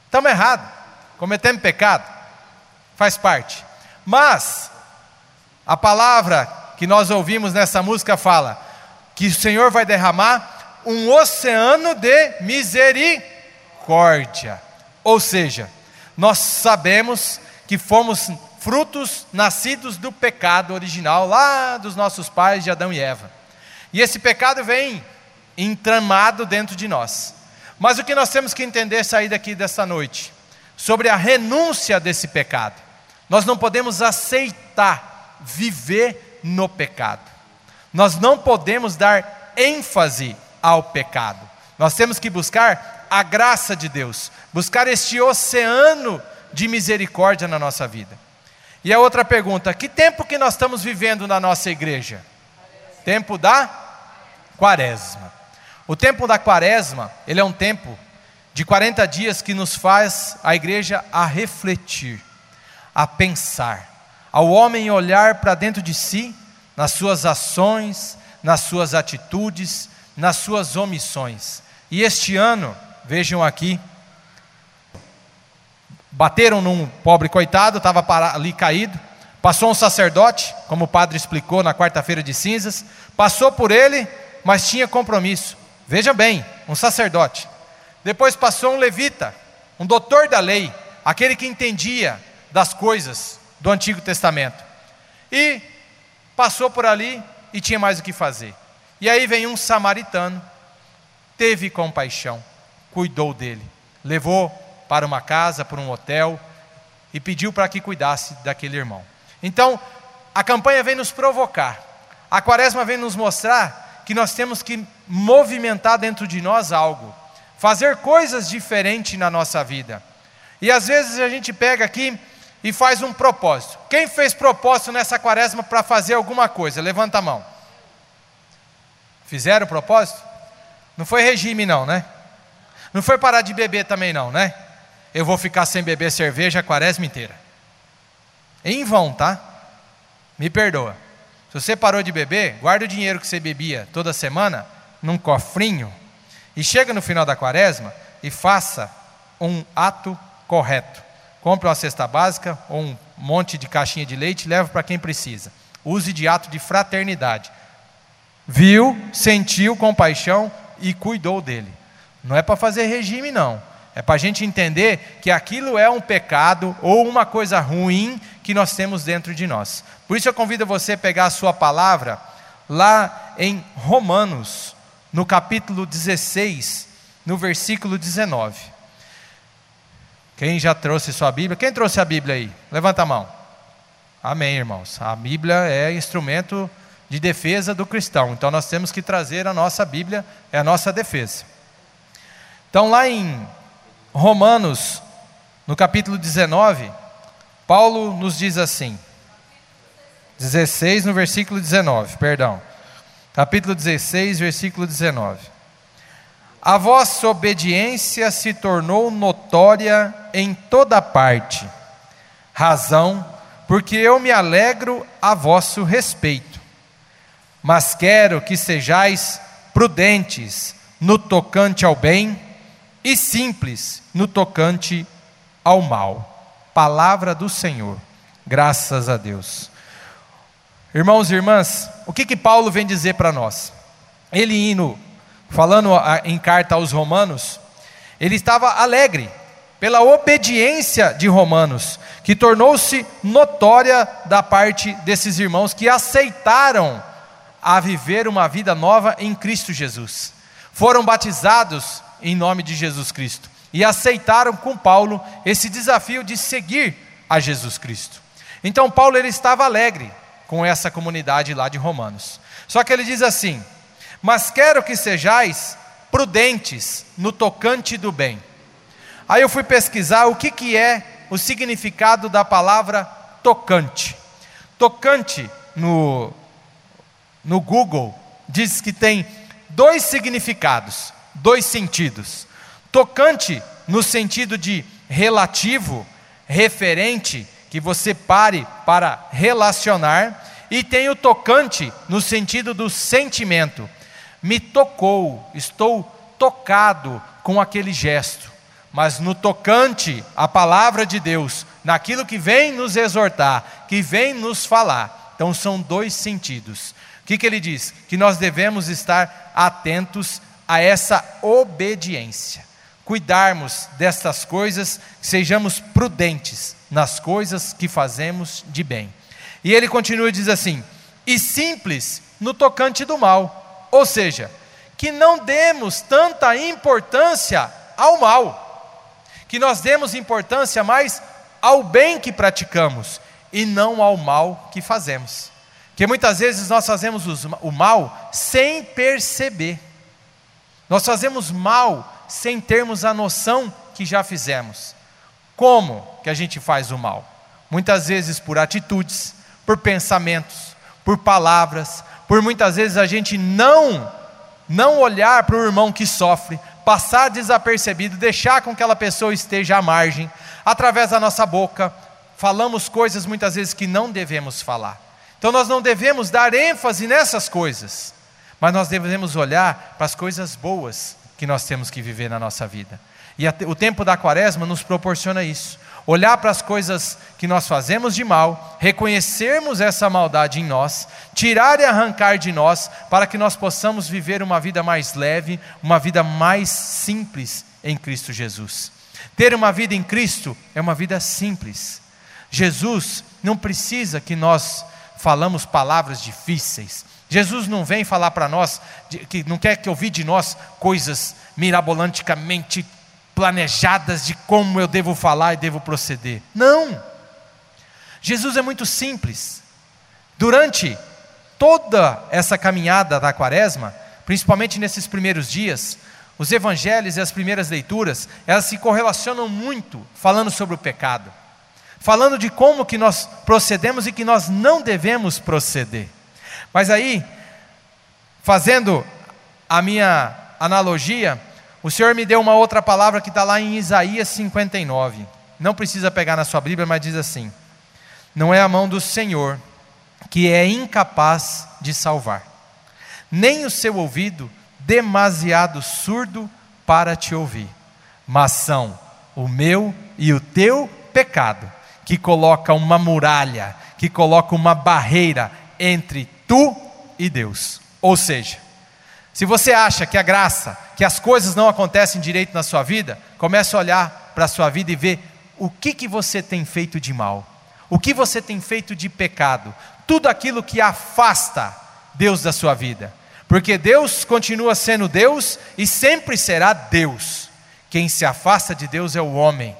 Estamos errados, cometemos pecado, faz parte. Mas, a palavra que nós ouvimos nessa música fala que o Senhor vai derramar um oceano de misericórdia. Ou seja, nós sabemos que fomos frutos nascidos do pecado original lá dos nossos pais de Adão e Eva. E esse pecado vem entramado dentro de nós. Mas o que nós temos que entender sair daqui dessa noite? Sobre a renúncia desse pecado. Nós não podemos aceitar viver no pecado. Nós não podemos dar ênfase ao pecado. Nós temos que buscar a graça de Deus, buscar este oceano de misericórdia na nossa vida. E a outra pergunta: que tempo que nós estamos vivendo na nossa igreja? Tempo da quaresma. O tempo da quaresma, ele é um tempo de 40 dias que nos faz a igreja a refletir, a pensar, ao homem olhar para dentro de si, nas suas ações, nas suas atitudes, nas suas omissões. E este ano, vejam aqui, bateram num pobre coitado, estava ali caído, Passou um sacerdote, como o padre explicou na quarta-feira de cinzas, passou por ele, mas tinha compromisso. Veja bem, um sacerdote. Depois passou um levita, um doutor da lei, aquele que entendia das coisas do Antigo Testamento. E passou por ali e tinha mais o que fazer. E aí vem um samaritano, teve compaixão, cuidou dele, levou para uma casa, para um hotel e pediu para que cuidasse daquele irmão. Então, a campanha vem nos provocar, a quaresma vem nos mostrar que nós temos que movimentar dentro de nós algo, fazer coisas diferentes na nossa vida. E às vezes a gente pega aqui e faz um propósito. Quem fez propósito nessa quaresma para fazer alguma coisa? Levanta a mão. Fizeram propósito? Não foi regime, não, né? Não foi parar de beber também, não, né? Eu vou ficar sem beber cerveja a quaresma inteira. Em vão, tá? Me perdoa. Se você parou de beber, guarda o dinheiro que você bebia toda semana num cofrinho e chega no final da quaresma e faça um ato correto. Compre uma cesta básica ou um monte de caixinha de leite e leve para quem precisa. Use de ato de fraternidade. Viu, sentiu compaixão e cuidou dele. Não é para fazer regime, não. É para a gente entender que aquilo é um pecado ou uma coisa ruim que nós temos dentro de nós. Por isso eu convido você a pegar a sua palavra lá em Romanos, no capítulo 16, no versículo 19. Quem já trouxe sua Bíblia? Quem trouxe a Bíblia aí? Levanta a mão. Amém, irmãos. A Bíblia é instrumento de defesa do cristão. Então nós temos que trazer a nossa Bíblia, é a nossa defesa. Então lá em Romanos, no capítulo 19, Paulo nos diz assim, 16 no versículo 19, perdão. Capítulo 16, versículo 19. A vossa obediência se tornou notória em toda parte, razão porque eu me alegro a vosso respeito. Mas quero que sejais prudentes no tocante ao bem e simples no tocante ao mal. Palavra do Senhor. Graças a Deus. Irmãos e irmãs, o que que Paulo vem dizer para nós? Ele indo falando em carta aos Romanos, ele estava alegre pela obediência de Romanos, que tornou-se notória da parte desses irmãos que aceitaram a viver uma vida nova em Cristo Jesus. Foram batizados em nome de Jesus Cristo. E aceitaram com Paulo esse desafio de seguir a Jesus Cristo. Então Paulo ele estava alegre com essa comunidade lá de Romanos. Só que ele diz assim: "Mas quero que sejais prudentes no tocante do bem. Aí eu fui pesquisar o que, que é o significado da palavra tocante. Tocante no, no Google diz que tem dois significados, dois sentidos. Tocante no sentido de relativo, referente, que você pare para relacionar, e tem o tocante no sentido do sentimento. Me tocou, estou tocado com aquele gesto. Mas no tocante à palavra de Deus, naquilo que vem nos exortar, que vem nos falar. Então são dois sentidos. O que, que ele diz? Que nós devemos estar atentos a essa obediência. Cuidarmos destas coisas, sejamos prudentes nas coisas que fazemos de bem. E ele continua e diz assim: e simples no tocante do mal, ou seja, que não demos tanta importância ao mal, que nós demos importância mais ao bem que praticamos e não ao mal que fazemos. Porque muitas vezes nós fazemos o mal sem perceber, nós fazemos mal sem termos a noção que já fizemos. Como que a gente faz o mal? Muitas vezes por atitudes, por pensamentos, por palavras, por muitas vezes a gente não não olhar para o irmão que sofre, passar desapercebido, deixar com que aquela pessoa esteja à margem, através da nossa boca, falamos coisas muitas vezes que não devemos falar. Então nós não devemos dar ênfase nessas coisas, mas nós devemos olhar para as coisas boas que nós temos que viver na nossa vida. E o tempo da quaresma nos proporciona isso olhar para as coisas que nós fazemos de mal, reconhecermos essa maldade em nós, tirar e arrancar de nós, para que nós possamos viver uma vida mais leve, uma vida mais simples em Cristo Jesus. Ter uma vida em Cristo é uma vida simples. Jesus não precisa que nós falamos palavras difíceis. Jesus não vem falar para nós, que não quer que ouvir de nós coisas mirabolanticamente planejadas de como eu devo falar e devo proceder. Não. Jesus é muito simples. Durante toda essa caminhada da quaresma, principalmente nesses primeiros dias, os evangelhos e as primeiras leituras, elas se correlacionam muito falando sobre o pecado. Falando de como que nós procedemos e que nós não devemos proceder. Mas aí, fazendo a minha analogia, o Senhor me deu uma outra palavra que está lá em Isaías 59. Não precisa pegar na sua Bíblia, mas diz assim: Não é a mão do Senhor que é incapaz de salvar, nem o seu ouvido demasiado surdo para te ouvir, mas são o meu e o teu pecado, que coloca uma muralha, que coloca uma barreira entre tu e Deus. Ou seja, se você acha que a graça, que as coisas não acontecem direito na sua vida, comece a olhar para a sua vida e ver o que, que você tem feito de mal, o que você tem feito de pecado, tudo aquilo que afasta Deus da sua vida. Porque Deus continua sendo Deus e sempre será Deus. Quem se afasta de Deus é o homem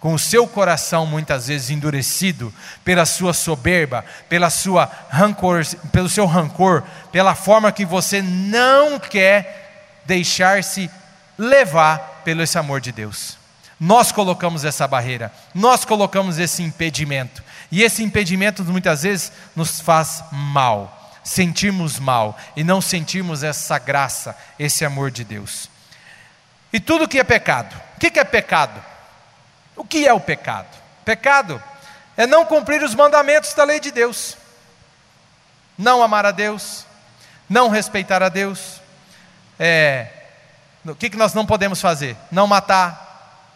com o seu coração muitas vezes endurecido pela sua soberba, pela sua rancor, pelo seu rancor, pela forma que você não quer deixar-se levar pelo esse amor de Deus. Nós colocamos essa barreira, nós colocamos esse impedimento, e esse impedimento muitas vezes nos faz mal, sentimos mal e não sentimos essa graça, esse amor de Deus. E tudo que é pecado, o que é pecado? O que é o pecado? Pecado é não cumprir os mandamentos da lei de Deus, não amar a Deus, não respeitar a Deus. É, o que, nós não podemos fazer? Não matar,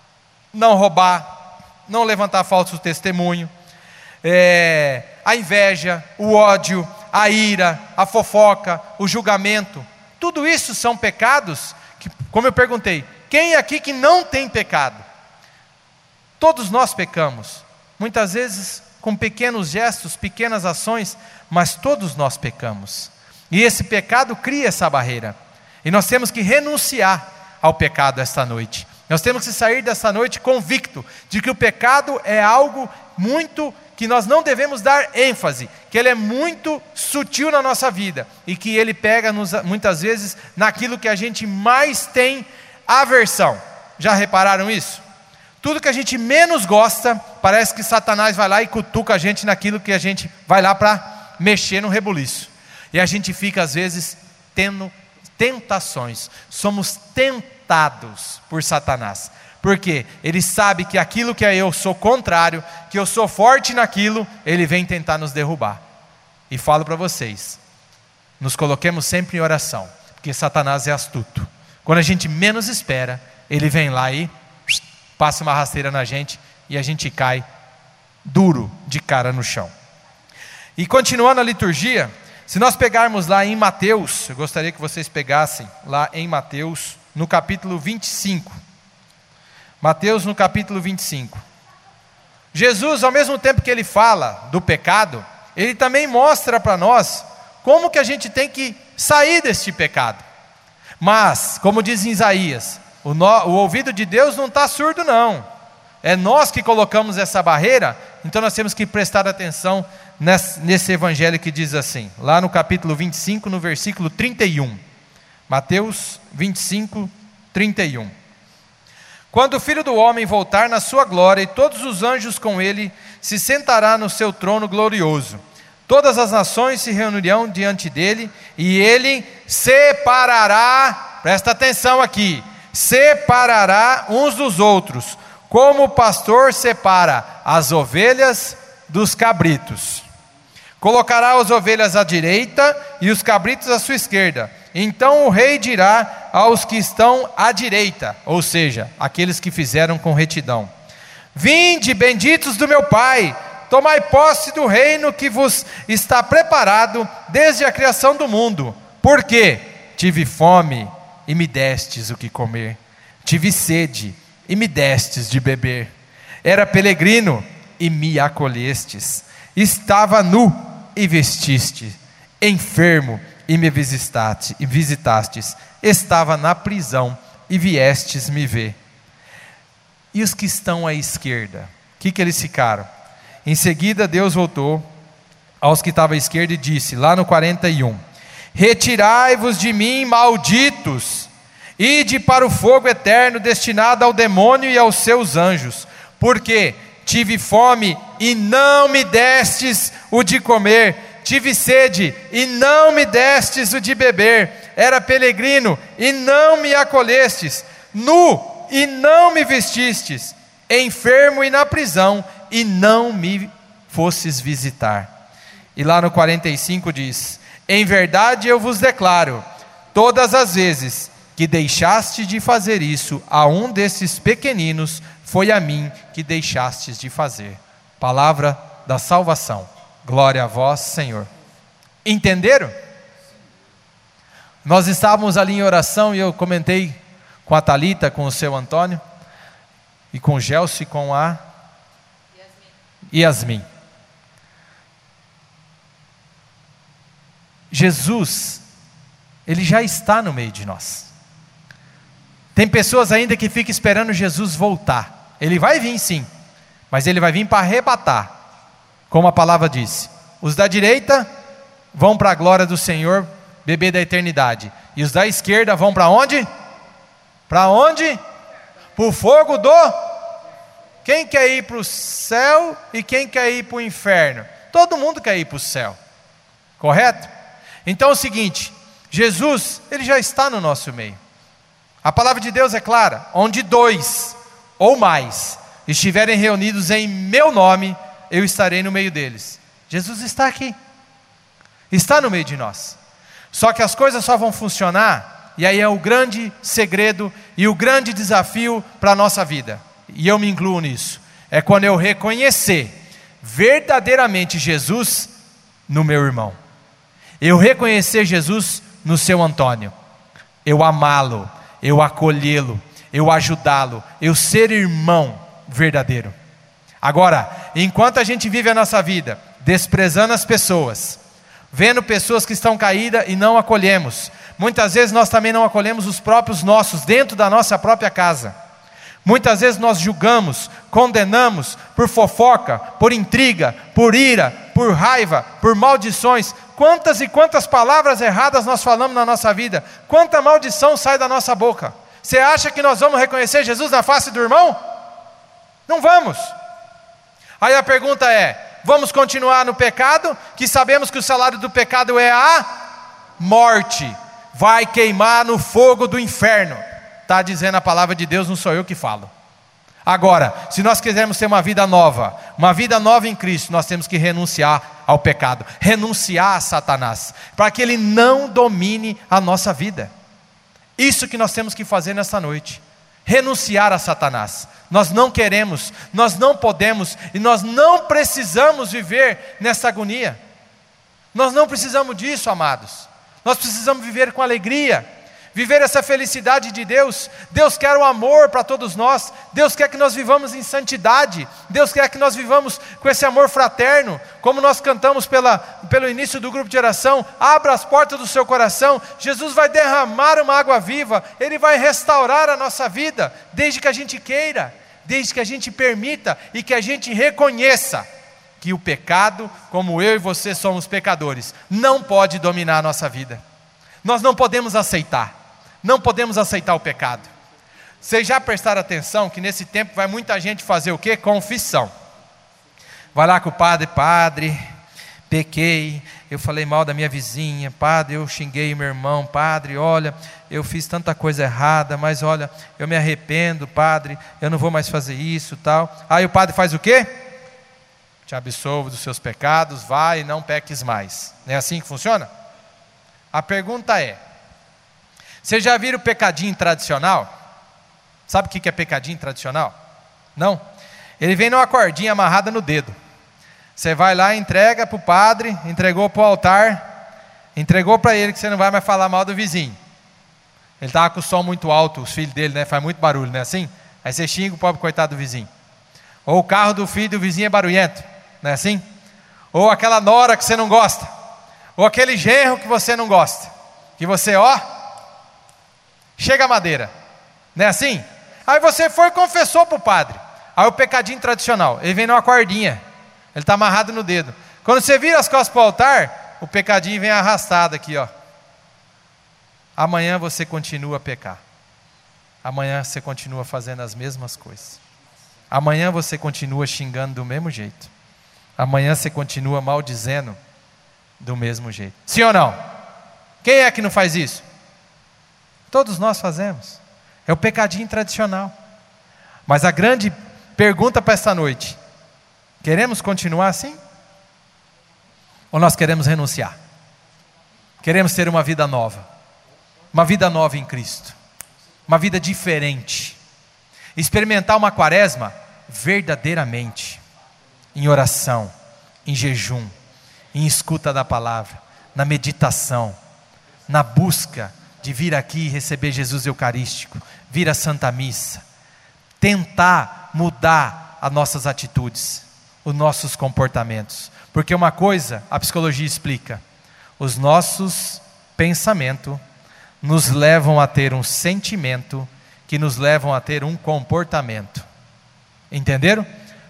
não roubar, não levantar falso testemunho, é, a inveja, o ódio, a ira, a fofoca, o julgamento. Tudo isso são pecados que, como eu perguntei, quem aqui que não tem pecado? Todos nós pecamos, muitas vezes com pequenos gestos, pequenas ações, mas todos nós pecamos. E esse pecado cria essa barreira. E nós temos que renunciar ao pecado esta noite. Nós temos que sair desta noite convicto de que o pecado é algo muito que nós não devemos dar ênfase, que ele é muito sutil na nossa vida e que ele pega nos, muitas vezes naquilo que a gente mais tem aversão. Já repararam isso? Tudo que a gente menos gosta, parece que Satanás vai lá e cutuca a gente naquilo que a gente vai lá para mexer no rebuliço. E a gente fica, às vezes, tendo tentações. Somos tentados por Satanás. Porque ele sabe que aquilo que eu sou contrário, que eu sou forte naquilo, ele vem tentar nos derrubar. E falo para vocês, nos coloquemos sempre em oração, porque Satanás é astuto. Quando a gente menos espera, ele vem lá e passa uma rasteira na gente e a gente cai duro de cara no chão. E continuando a liturgia, se nós pegarmos lá em Mateus, eu gostaria que vocês pegassem lá em Mateus, no capítulo 25. Mateus no capítulo 25. Jesus, ao mesmo tempo que ele fala do pecado, ele também mostra para nós como que a gente tem que sair deste pecado. Mas, como diz Isaías, o, no, o ouvido de Deus não está surdo, não. É nós que colocamos essa barreira, então nós temos que prestar atenção nesse, nesse evangelho que diz assim, lá no capítulo 25, no versículo 31. Mateus 25, 31. Quando o filho do homem voltar na sua glória e todos os anjos com ele, se sentará no seu trono glorioso. Todas as nações se reunirão diante dele e ele separará, presta atenção aqui, separará uns dos outros, como o pastor separa as ovelhas dos cabritos. Colocará as ovelhas à direita e os cabritos à sua esquerda. Então o rei dirá aos que estão à direita, ou seja, aqueles que fizeram com retidão: Vinde, benditos do meu Pai, tomai posse do reino que vos está preparado desde a criação do mundo. Porque tive fome e me destes o que comer, tive sede e me destes de beber, era peregrino e me acolhestes, estava nu e vestiste, enfermo e me visitaste, e visitastes, estava na prisão e viestes me ver. E os que estão à esquerda, o que, que eles ficaram? Em seguida, Deus voltou aos que estavam à esquerda e disse, lá no 41, Retirai-vos de mim, malditos, ide para o fogo eterno destinado ao demônio e aos seus anjos, porque tive fome e não me destes o de comer, tive sede e não me destes o de beber, era peregrino e não me acolhestes, nu e não me vestistes, enfermo e na prisão e não me fosses visitar. E lá no 45 diz: em verdade eu vos declaro: todas as vezes que deixaste de fazer isso a um desses pequeninos, foi a mim que deixastes de fazer. Palavra da salvação. Glória a vós, Senhor. Entenderam? Nós estávamos ali em oração e eu comentei com a Talita, com o seu Antônio e com o Gelson e com a Yasmin. Yasmin. Jesus, ele já está no meio de nós. Tem pessoas ainda que ficam esperando Jesus voltar. Ele vai vir sim, mas ele vai vir para arrebatar, como a palavra disse. Os da direita vão para a glória do Senhor, beber da eternidade. E os da esquerda vão para onde? Para onde? Para o fogo do. Quem quer ir para o céu e quem quer ir para o inferno? Todo mundo quer ir para o céu, correto? Então é o seguinte: Jesus, ele já está no nosso meio. A palavra de Deus é clara: onde dois ou mais estiverem reunidos em meu nome, eu estarei no meio deles. Jesus está aqui, está no meio de nós. Só que as coisas só vão funcionar, e aí é o grande segredo e o grande desafio para a nossa vida, e eu me incluo nisso, é quando eu reconhecer verdadeiramente Jesus no meu irmão eu reconhecer Jesus no seu Antônio, eu amá-lo, eu acolhê-lo, eu ajudá-lo, eu ser irmão verdadeiro. Agora, enquanto a gente vive a nossa vida desprezando as pessoas, vendo pessoas que estão caídas e não acolhemos, muitas vezes nós também não acolhemos os próprios nossos dentro da nossa própria casa. Muitas vezes nós julgamos, condenamos por fofoca, por intriga, por ira, por raiva, por maldições. Quantas e quantas palavras erradas nós falamos na nossa vida? Quanta maldição sai da nossa boca? Você acha que nós vamos reconhecer Jesus na face do irmão? Não vamos. Aí a pergunta é: vamos continuar no pecado, que sabemos que o salário do pecado é a morte, vai queimar no fogo do inferno. Está dizendo a palavra de Deus, não sou eu que falo. Agora, se nós quisermos ter uma vida nova, uma vida nova em Cristo, nós temos que renunciar ao pecado, renunciar a Satanás, para que ele não domine a nossa vida. Isso que nós temos que fazer nessa noite. Renunciar a Satanás. Nós não queremos, nós não podemos e nós não precisamos viver nessa agonia. Nós não precisamos disso, amados. Nós precisamos viver com alegria viver essa felicidade de Deus. Deus quer o amor para todos nós, Deus quer que nós vivamos em santidade, Deus quer que nós vivamos com esse amor fraterno, como nós cantamos pela, pelo início do grupo de oração. Abra as portas do seu coração, Jesus vai derramar uma água viva, Ele vai restaurar a nossa vida, desde que a gente queira, desde que a gente permita e que a gente reconheça. Que o pecado, como eu e você somos pecadores, não pode dominar a nossa vida. Nós não podemos aceitar. Não podemos aceitar o pecado. Vocês já prestaram atenção que nesse tempo vai muita gente fazer o que? Confissão. Vai lá com o padre, padre, pequei, eu falei mal da minha vizinha, padre, eu xinguei meu irmão, padre, olha, eu fiz tanta coisa errada, mas olha, eu me arrependo, padre, eu não vou mais fazer isso, tal. Aí o padre faz o quê? Te absolvo dos seus pecados, vai e não peques mais. Não é assim que funciona? A pergunta é: vocês já viram o pecadinho tradicional? Sabe o que é pecadinho tradicional? Não? Ele vem numa cordinha amarrada no dedo. Você vai lá, entrega para o padre, entregou para o altar, entregou para ele que você não vai mais falar mal do vizinho. Ele estava com o som muito alto, os filhos dele, né? Faz muito barulho, não é assim? Aí você xinga o pobre coitado do vizinho. Ou o carro do filho do vizinho é barulhento, não é assim? Ou aquela nora que você não gosta. Ou aquele genro que você não gosta. Que você, ó, chega a madeira. Não é assim? Aí você foi e confessou para o padre. Aí o pecadinho tradicional, ele vem numa cordinha. Ele está amarrado no dedo. Quando você vira as costas para o altar, o pecadinho vem arrastado aqui, ó. Amanhã você continua a pecar. Amanhã você continua fazendo as mesmas coisas. Amanhã você continua xingando do mesmo jeito. Amanhã você continua maldizendo do mesmo jeito. Sim ou não? Quem é que não faz isso? Todos nós fazemos. É o pecadinho tradicional. Mas a grande pergunta para esta noite: queremos continuar assim? Ou nós queremos renunciar? Queremos ter uma vida nova. Uma vida nova em Cristo. Uma vida diferente. Experimentar uma quaresma verdadeiramente. Em oração, em jejum, em escuta da palavra, na meditação, na busca de vir aqui receber Jesus Eucarístico, vir à Santa Missa, tentar mudar as nossas atitudes, os nossos comportamentos. Porque uma coisa a psicologia explica: os nossos pensamentos nos levam a ter um sentimento que nos levam a ter um comportamento. Entenderam?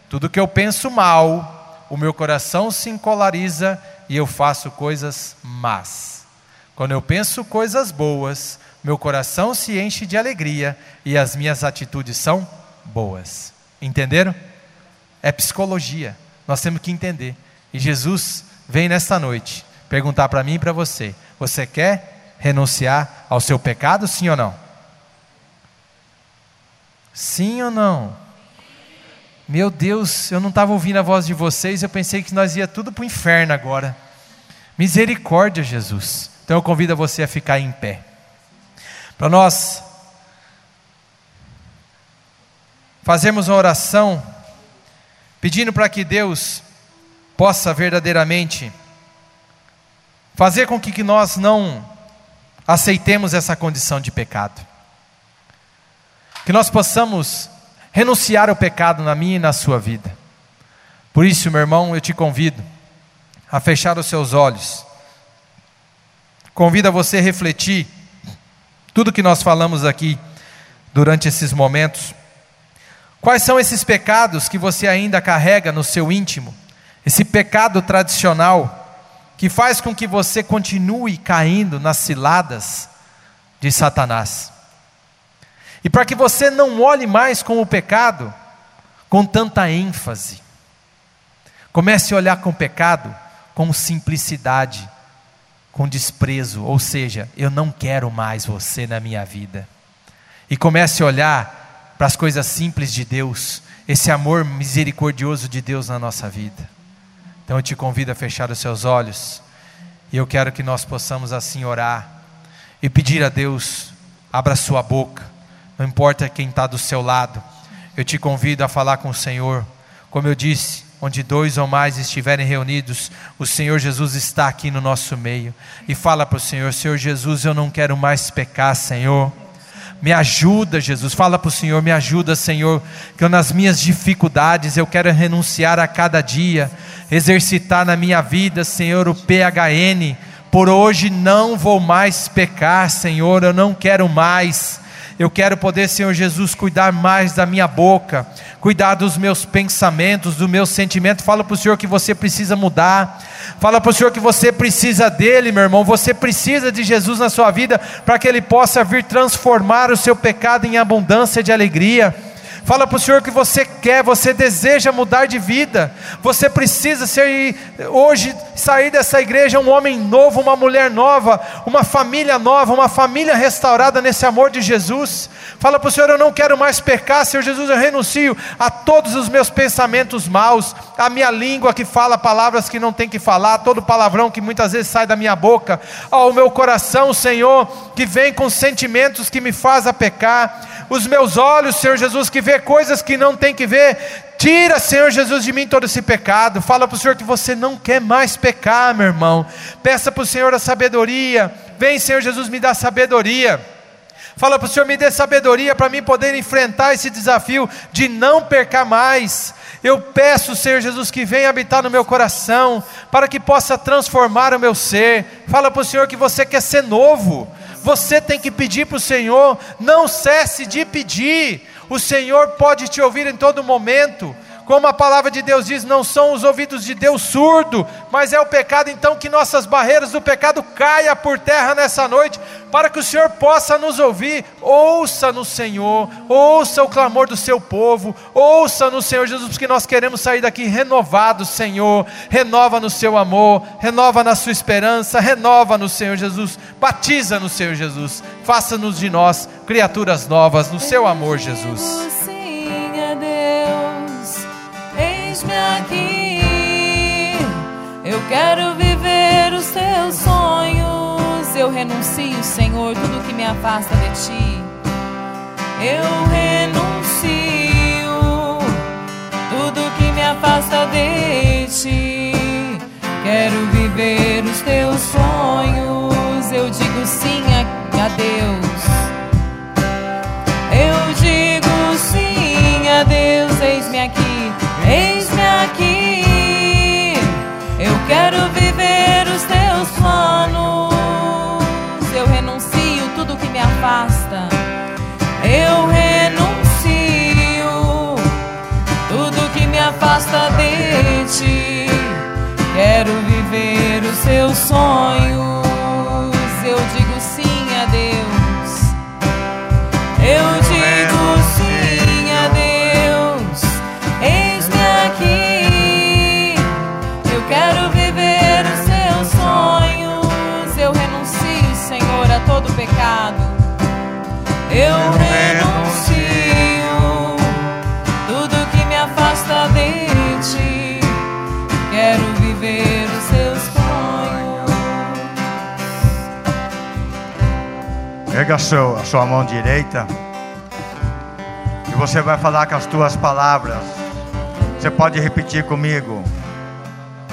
Tudo que eu penso mal, o meu coração se encolariza e eu faço coisas más. Quando eu penso coisas boas, meu coração se enche de alegria e as minhas atitudes são boas. Entenderam? É psicologia. Nós temos que entender. E Jesus vem nesta noite perguntar para mim e para você: você quer renunciar ao seu pecado, sim ou não? Sim ou não? Meu Deus, eu não estava ouvindo a voz de vocês, eu pensei que nós ia tudo para o inferno agora. Misericórdia, Jesus. Então eu convido você a ficar em pé. Para nós fazermos uma oração pedindo para que Deus possa verdadeiramente fazer com que nós não aceitemos essa condição de pecado. Que nós possamos renunciar ao pecado na minha e na sua vida. Por isso, meu irmão, eu te convido a fechar os seus olhos Convido a você a refletir tudo que nós falamos aqui durante esses momentos Quais são esses pecados que você ainda carrega no seu íntimo? Esse pecado tradicional que faz com que você continue caindo nas ciladas de Satanás. E para que você não olhe mais com o pecado com tanta ênfase, comece a olhar com o pecado com simplicidade, com desprezo, ou seja, eu não quero mais você na minha vida. E comece a olhar para as coisas simples de Deus, esse amor misericordioso de Deus na nossa vida. Então eu te convido a fechar os seus olhos, e eu quero que nós possamos assim orar e pedir a Deus, abra sua boca, não importa quem está do seu lado, eu te convido a falar com o Senhor, como eu disse, onde dois ou mais estiverem reunidos, o Senhor Jesus está aqui no nosso meio, e fala para o Senhor: Senhor Jesus, eu não quero mais pecar, Senhor. Me ajuda, Jesus. Fala para o Senhor, me ajuda, Senhor, que eu, nas minhas dificuldades eu quero renunciar a cada dia, exercitar na minha vida, Senhor, o PHN. Por hoje não vou mais pecar, Senhor, eu não quero mais. Eu quero poder, Senhor Jesus, cuidar mais da minha boca, cuidar dos meus pensamentos, do meu sentimento. Fala para o Senhor que você precisa mudar. Fala para o Senhor que você precisa dele, meu irmão. Você precisa de Jesus na sua vida para que ele possa vir transformar o seu pecado em abundância de alegria. Fala para o Senhor que você quer, você deseja mudar de vida. Você precisa ser hoje sair dessa igreja um homem novo, uma mulher nova, uma família nova, uma família restaurada nesse amor de Jesus. Fala para o Senhor, eu não quero mais pecar, Senhor Jesus, eu renuncio a todos os meus pensamentos maus, a minha língua que fala palavras que não tem que falar, todo palavrão que muitas vezes sai da minha boca, ao meu coração, Senhor, que vem com sentimentos que me faz a pecar os meus olhos, Senhor Jesus, que vê coisas que não tem que ver. Tira, Senhor Jesus, de mim todo esse pecado. Fala para o Senhor que você não quer mais pecar, meu irmão. Peça para o Senhor a sabedoria. Vem, Senhor Jesus, me dá sabedoria. Fala para o Senhor, me dê sabedoria para mim poder enfrentar esse desafio de não pecar mais. Eu peço, Senhor Jesus, que venha habitar no meu coração, para que possa transformar o meu ser. Fala para o Senhor que você quer ser novo você tem que pedir para o Senhor, não cesse de pedir, o Senhor pode te ouvir em todo momento. Como a palavra de Deus diz, não são os ouvidos de Deus surdo, mas é o pecado, então que nossas barreiras do pecado caia por terra nessa noite, para que o Senhor possa nos ouvir. Ouça no Senhor, ouça o clamor do seu povo, ouça no Senhor Jesus, porque nós queremos sair daqui renovados, Senhor. Renova no seu amor, renova na sua esperança, renova no Senhor Jesus, batiza no Senhor Jesus, faça-nos de nós criaturas novas no seu amor, Jesus. Eis-me aqui. Eu quero viver os teus sonhos. Eu renuncio, Senhor, tudo que me afasta de ti. Eu renuncio tudo que me afasta de ti. Quero viver os teus sonhos. Eu digo sim a, a Deus. Teus sonhos. Eu digo sim a Deus. Eu digo sim a Deus, eis-me aqui. Eu quero viver os seus sonhos. Eu renuncio, Senhor, a todo pecado. Eu renuncio Pega a, seu, a sua mão direita e você vai falar com as tuas palavras. Você pode repetir comigo.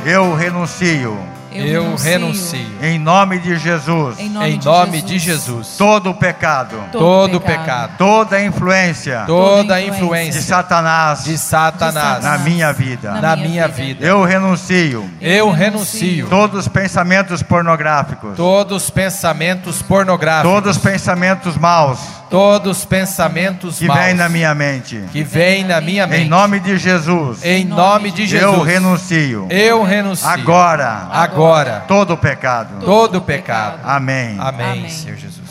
Eu renuncio Eu renuncio. em nome de Jesus. Em nome, Em de, nome Jesus. de Jesus. todo o pecado, Todo pecado, toda a influência. Toda a de influência. Satanás. De Satanás. Na minha vida. na minha vida. Eu renuncio. Eu renuncio. Todos os pensamentos pornográficos, todos os pensamentos pornográficos, todos os pensamentos maus, todos os pensamentos que maus vêm na minha mente. que vêm na minha mente. Em nome de Jesus, Em nome de Jesus. eu renuncio. Eu renuncio. Agora, Agora. todo pecado. Todo pecado. Amém. Amém, Amém. Senhor Jesus.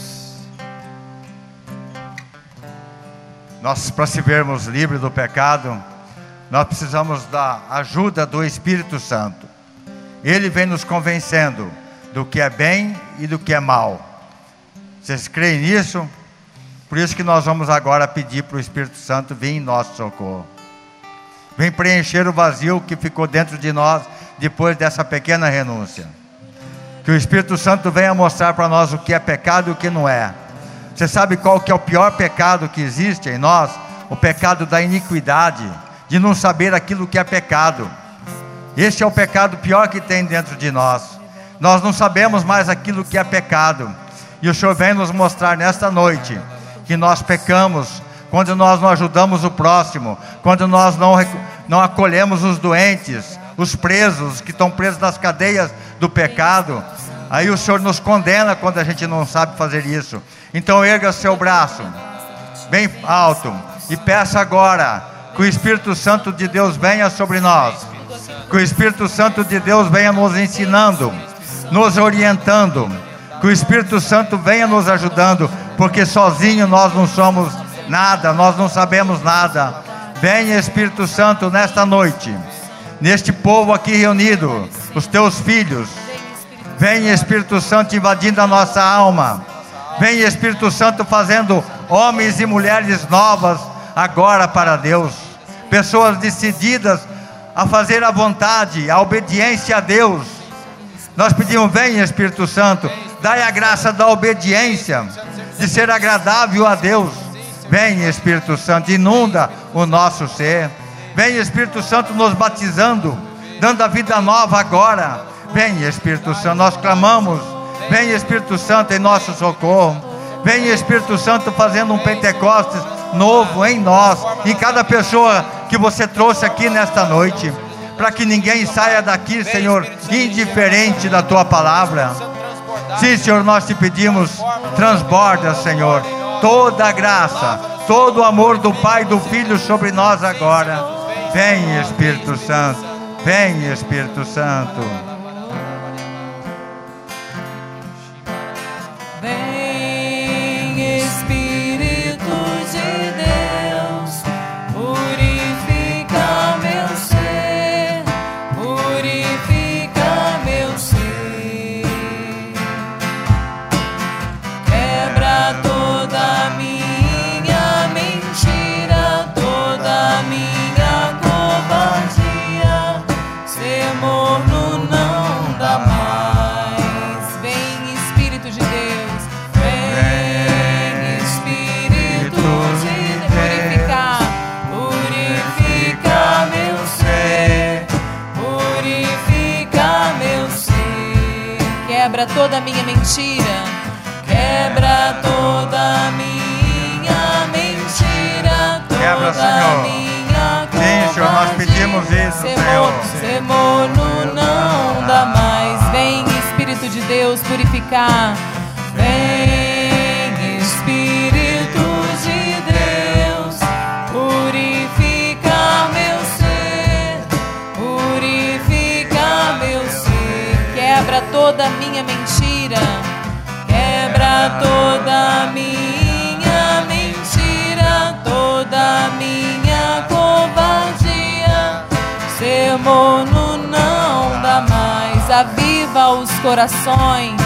Nós, para se vermos livres do pecado, nós precisamos da ajuda do Espírito Santo. Ele vem nos convencendo do que é bem e do que é mal. Vocês creem nisso? Por isso que nós vamos agora pedir para o Espírito Santo vir em nosso socorro. Vem preencher o vazio que ficou dentro de nós depois dessa pequena renúncia. Que o Espírito Santo venha mostrar para nós o que é pecado e o que não é. Você sabe qual que é o pior pecado que existe em nós? O pecado da iniquidade, de não saber aquilo que é pecado. Este é o pecado pior que tem dentro de nós. Nós não sabemos mais aquilo que é pecado. E o Senhor vem nos mostrar nesta noite que nós pecamos quando nós não ajudamos o próximo, quando nós não, não acolhemos os doentes, os presos que estão presos nas cadeias do pecado. Aí o Senhor nos condena quando a gente não sabe fazer isso. Então erga seu braço bem alto e peça agora que o Espírito Santo de Deus venha sobre nós. Que o Espírito Santo de Deus venha nos ensinando, nos orientando. Que o Espírito Santo venha nos ajudando, porque sozinho nós não somos nada, nós não sabemos nada. Venha Espírito Santo nesta noite, neste povo aqui reunido, os teus filhos. Venha Espírito Santo invadindo a nossa alma. Venha Espírito Santo fazendo homens e mulheres novas agora para Deus. Pessoas decididas a fazer a vontade, a obediência a Deus. Nós pedimos, venha Espírito Santo, dai a graça da obediência, de ser agradável a Deus. Venha Espírito Santo, inunda o nosso ser. Venha Espírito Santo nos batizando, dando a vida nova agora. Venha Espírito Santo, nós clamamos. Venha Espírito Santo em nosso socorro. Venha Espírito Santo fazendo um Pentecostes novo em nós, em cada pessoa que você trouxe aqui nesta noite, para que ninguém saia daqui, Senhor, indiferente da tua palavra. Sim, Senhor, nós te pedimos, transborda, Senhor, toda a graça, todo o amor do Pai e do Filho sobre nós agora. Vem, Espírito Santo, vem, Espírito Santo. Mentira, quebra toda minha mentira, toda Quebra, Senhor. minha Sim, Senhor, nós pedimos isso, Senhor. ser morno não dá mais. Vem Espírito de Deus purificar. Vem Espírito de Deus purifica meu ser, purifica meu ser. Quebra toda minha mentira, quebra toda minha mentira, toda minha covardia. Ser morno não dá mais. Aviva os corações.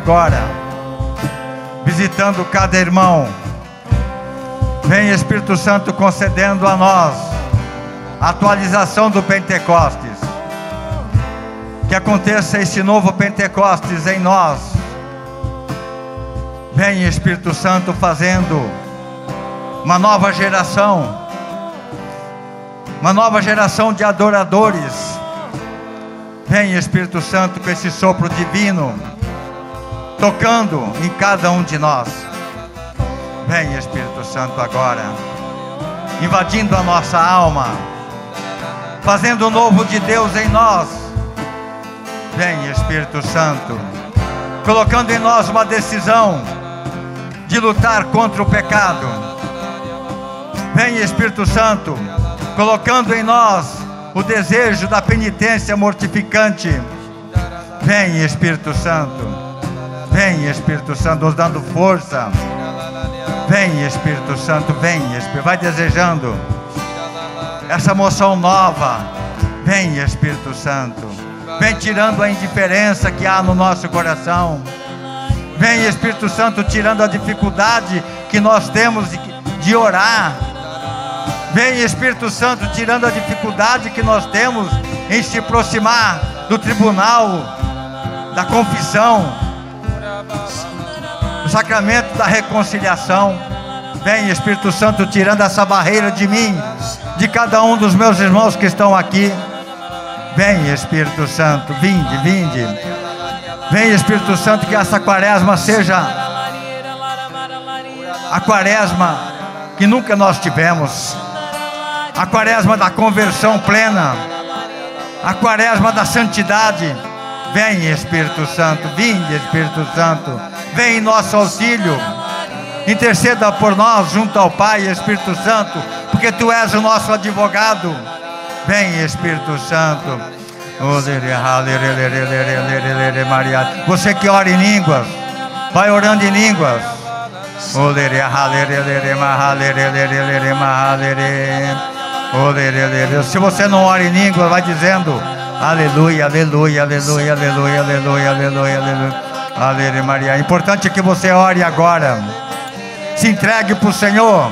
Agora. Visitando cada irmão. Vem Espírito Santo concedendo a nós a atualização do Pentecostes. Que aconteça esse novo Pentecostes em nós. Vem Espírito Santo fazendo uma nova geração, uma nova geração de adoradores. Vem Espírito Santo com esse sopro divino, tocando em cada um de nós. Vem Espírito Santo agora, invadindo a nossa alma, fazendo o novo de Deus em nós. Vem Espírito Santo, colocando em nós uma decisão de lutar contra o pecado. Vem Espírito Santo, colocando em nós o desejo da penitência mortificante. Vem Espírito Santo. Vem Espírito Santo, nos dando força. Vem Espírito Santo, vem Espírito, vai desejando essa emoção nova. Vem Espírito Santo. Vem tirando a indiferença que há no nosso coração. Vem Espírito Santo tirando a dificuldade que nós temos de, de orar. Vem Espírito Santo tirando a dificuldade que nós temos em se aproximar do tribunal da confissão, do sacramento da reconciliação. Vem Espírito Santo tirando essa barreira de mim, de cada um dos meus irmãos que estão aqui. Vem Espírito Santo, vinde, vinde. Vem Espírito Santo que essa quaresma seja a quaresma que nunca nós tivemos a quaresma da conversão plena, a quaresma da santidade. Vem Espírito Santo, vinde Espírito Santo, vem em nosso auxílio, interceda por nós junto ao Pai Espírito Santo, porque Tu és o nosso advogado. Vem Espírito Santo. Você que ora em línguas, vai orando em línguas. Se você não ora em língua, vai dizendo Aleluia, aleluia, aleluia, aleluia, aleluia, aleluia, aleluia. Aleluia, Maria. É importante é que você ore agora. Se entregue para o Senhor.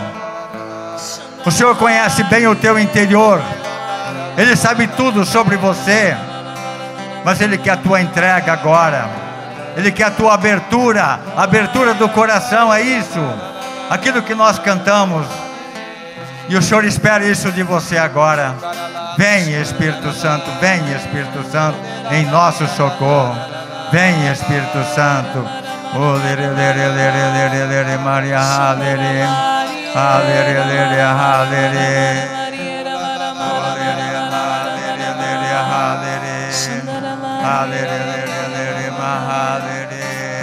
O Senhor conhece bem o teu interior. Ele sabe tudo sobre você. Mas Ele quer a tua entrega agora. Ele quer a tua abertura. A abertura do coração, é isso. Aquilo que nós cantamos. E o Senhor espera isso de você agora. Vem, Espírito Santo, vem, Espírito Santo, em nosso socorro. Vem, Espírito Santo. Maria,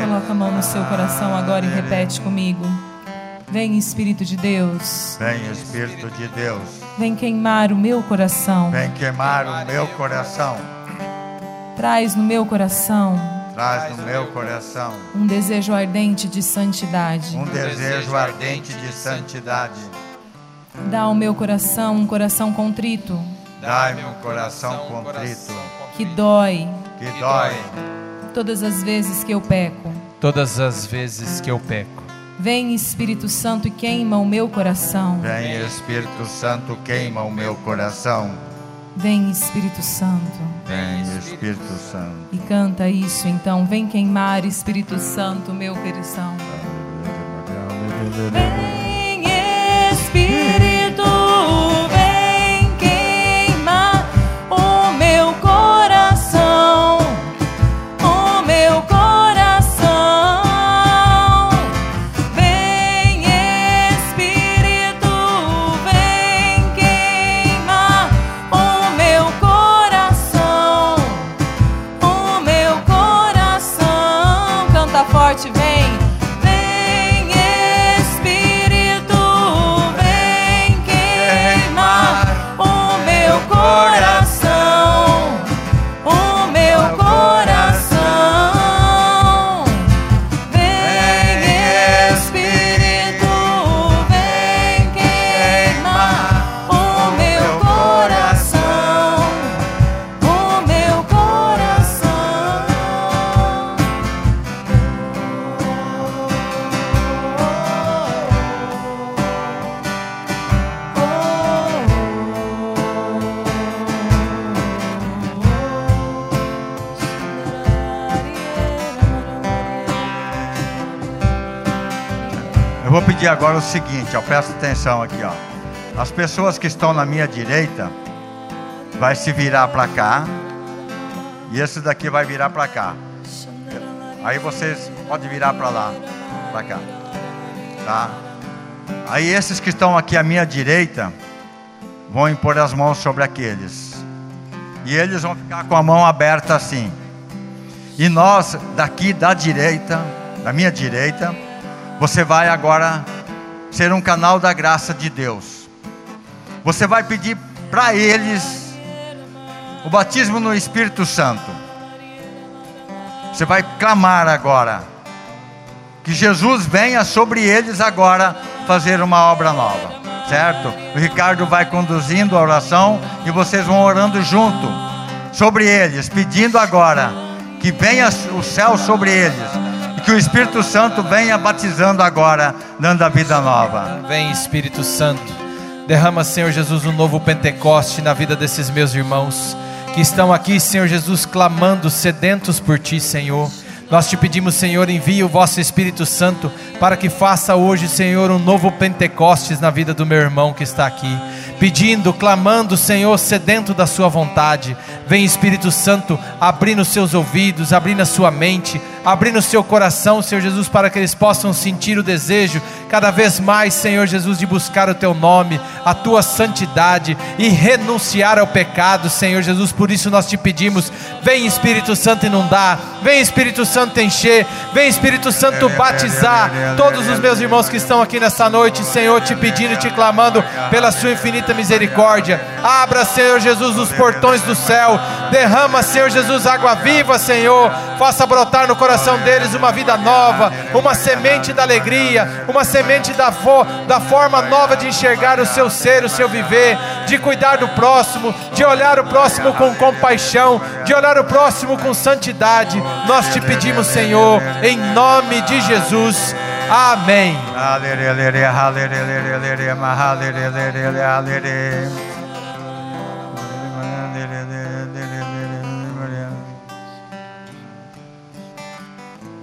Coloca a mão no seu coração agora e repete comigo. Vem Espírito de Deus. Vem Espírito de Deus. Vem queimar o meu coração. Vem queimar o meu coração. Traz no meu coração. Traz no meu coração um desejo ardente de santidade. Um desejo ardente de santidade. Dá ao meu coração um coração contrito. Dai-me um coração contrito. Que dói. Que dói. Todas as vezes que eu peco. Todas as vezes que eu peco. Vem Espírito Santo e queima o meu coração. Vem Espírito Santo, queima o meu coração. Vem Espírito Santo. Vem Espírito Santo. E canta isso então. Vem queimar Espírito Santo, meu coração. Vem Espírito, pedir agora o seguinte, ó, presta atenção aqui, ó. As pessoas que estão na minha direita vai se virar para cá e esse daqui vai virar para cá. Aí vocês podem virar para lá, para cá, tá? Aí esses que estão aqui à minha direita vão impor as mãos sobre aqueles e eles vão ficar com a mão aberta assim. E nós daqui da direita, da minha direita, você vai agora ser um canal da graça de Deus. Você vai pedir para eles o batismo no Espírito Santo. Você vai clamar agora que Jesus venha sobre eles agora fazer uma obra nova, certo? O Ricardo vai conduzindo a oração e vocês vão orando junto sobre eles, pedindo agora que venha o céu sobre eles que o Espírito Santo venha batizando agora, dando a vida nova. Vem Espírito Santo. Derrama, Senhor Jesus, um novo Pentecoste na vida desses meus irmãos que estão aqui, Senhor Jesus, clamando, sedentos por Ti, Senhor. Nós te pedimos, Senhor, envie o vosso Espírito Santo para que faça hoje, Senhor, um novo Pentecostes na vida do meu irmão que está aqui. Pedindo, clamando, Senhor, sedento da Sua vontade. Vem, Espírito Santo, abrindo os seus ouvidos, abrindo a sua mente, abrindo o seu coração, Senhor Jesus, para que eles possam sentir o desejo cada vez mais, Senhor Jesus, de buscar o Teu nome, a Tua santidade e renunciar ao pecado, Senhor Jesus. Por isso nós te pedimos, vem Espírito Santo inundar, vem Espírito Santo encher, vem Espírito Santo batizar todos os meus irmãos que estão aqui nessa noite, Senhor, te pedindo e te clamando pela Sua infinita misericórdia. Abra, Senhor Jesus, os portões do céu, derrama, Senhor Jesus, água viva, Senhor, faça brotar no coração deles uma vida nova, uma semente da alegria, uma semente da, fo da forma nova de enxergar o seu ser, o seu viver, de cuidar do próximo, de olhar o próximo com compaixão, de olhar o próximo com santidade. Nós te pedimos, Senhor, em nome de Jesus. Amém.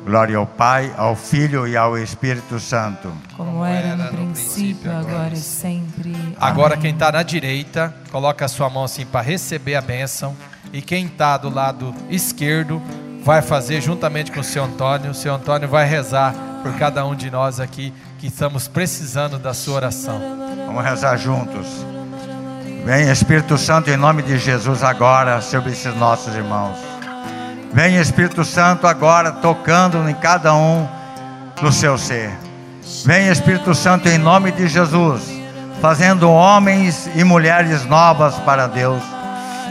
Glória ao Pai, ao Filho e ao Espírito Santo. Como era no princípio, agora e sempre. Agora Amém. quem está na direita, coloca a sua mão assim para receber a bênção. E quem está do lado esquerdo vai fazer juntamente com o seu Antônio. O seu Antônio vai rezar por cada um de nós aqui que estamos precisando da sua oração. Vamos rezar juntos. Vem Espírito Santo em nome de Jesus agora sobre esses nossos irmãos. Vem Espírito Santo agora tocando em cada um do seu ser. Vem Espírito Santo em nome de Jesus, fazendo homens e mulheres novas para Deus.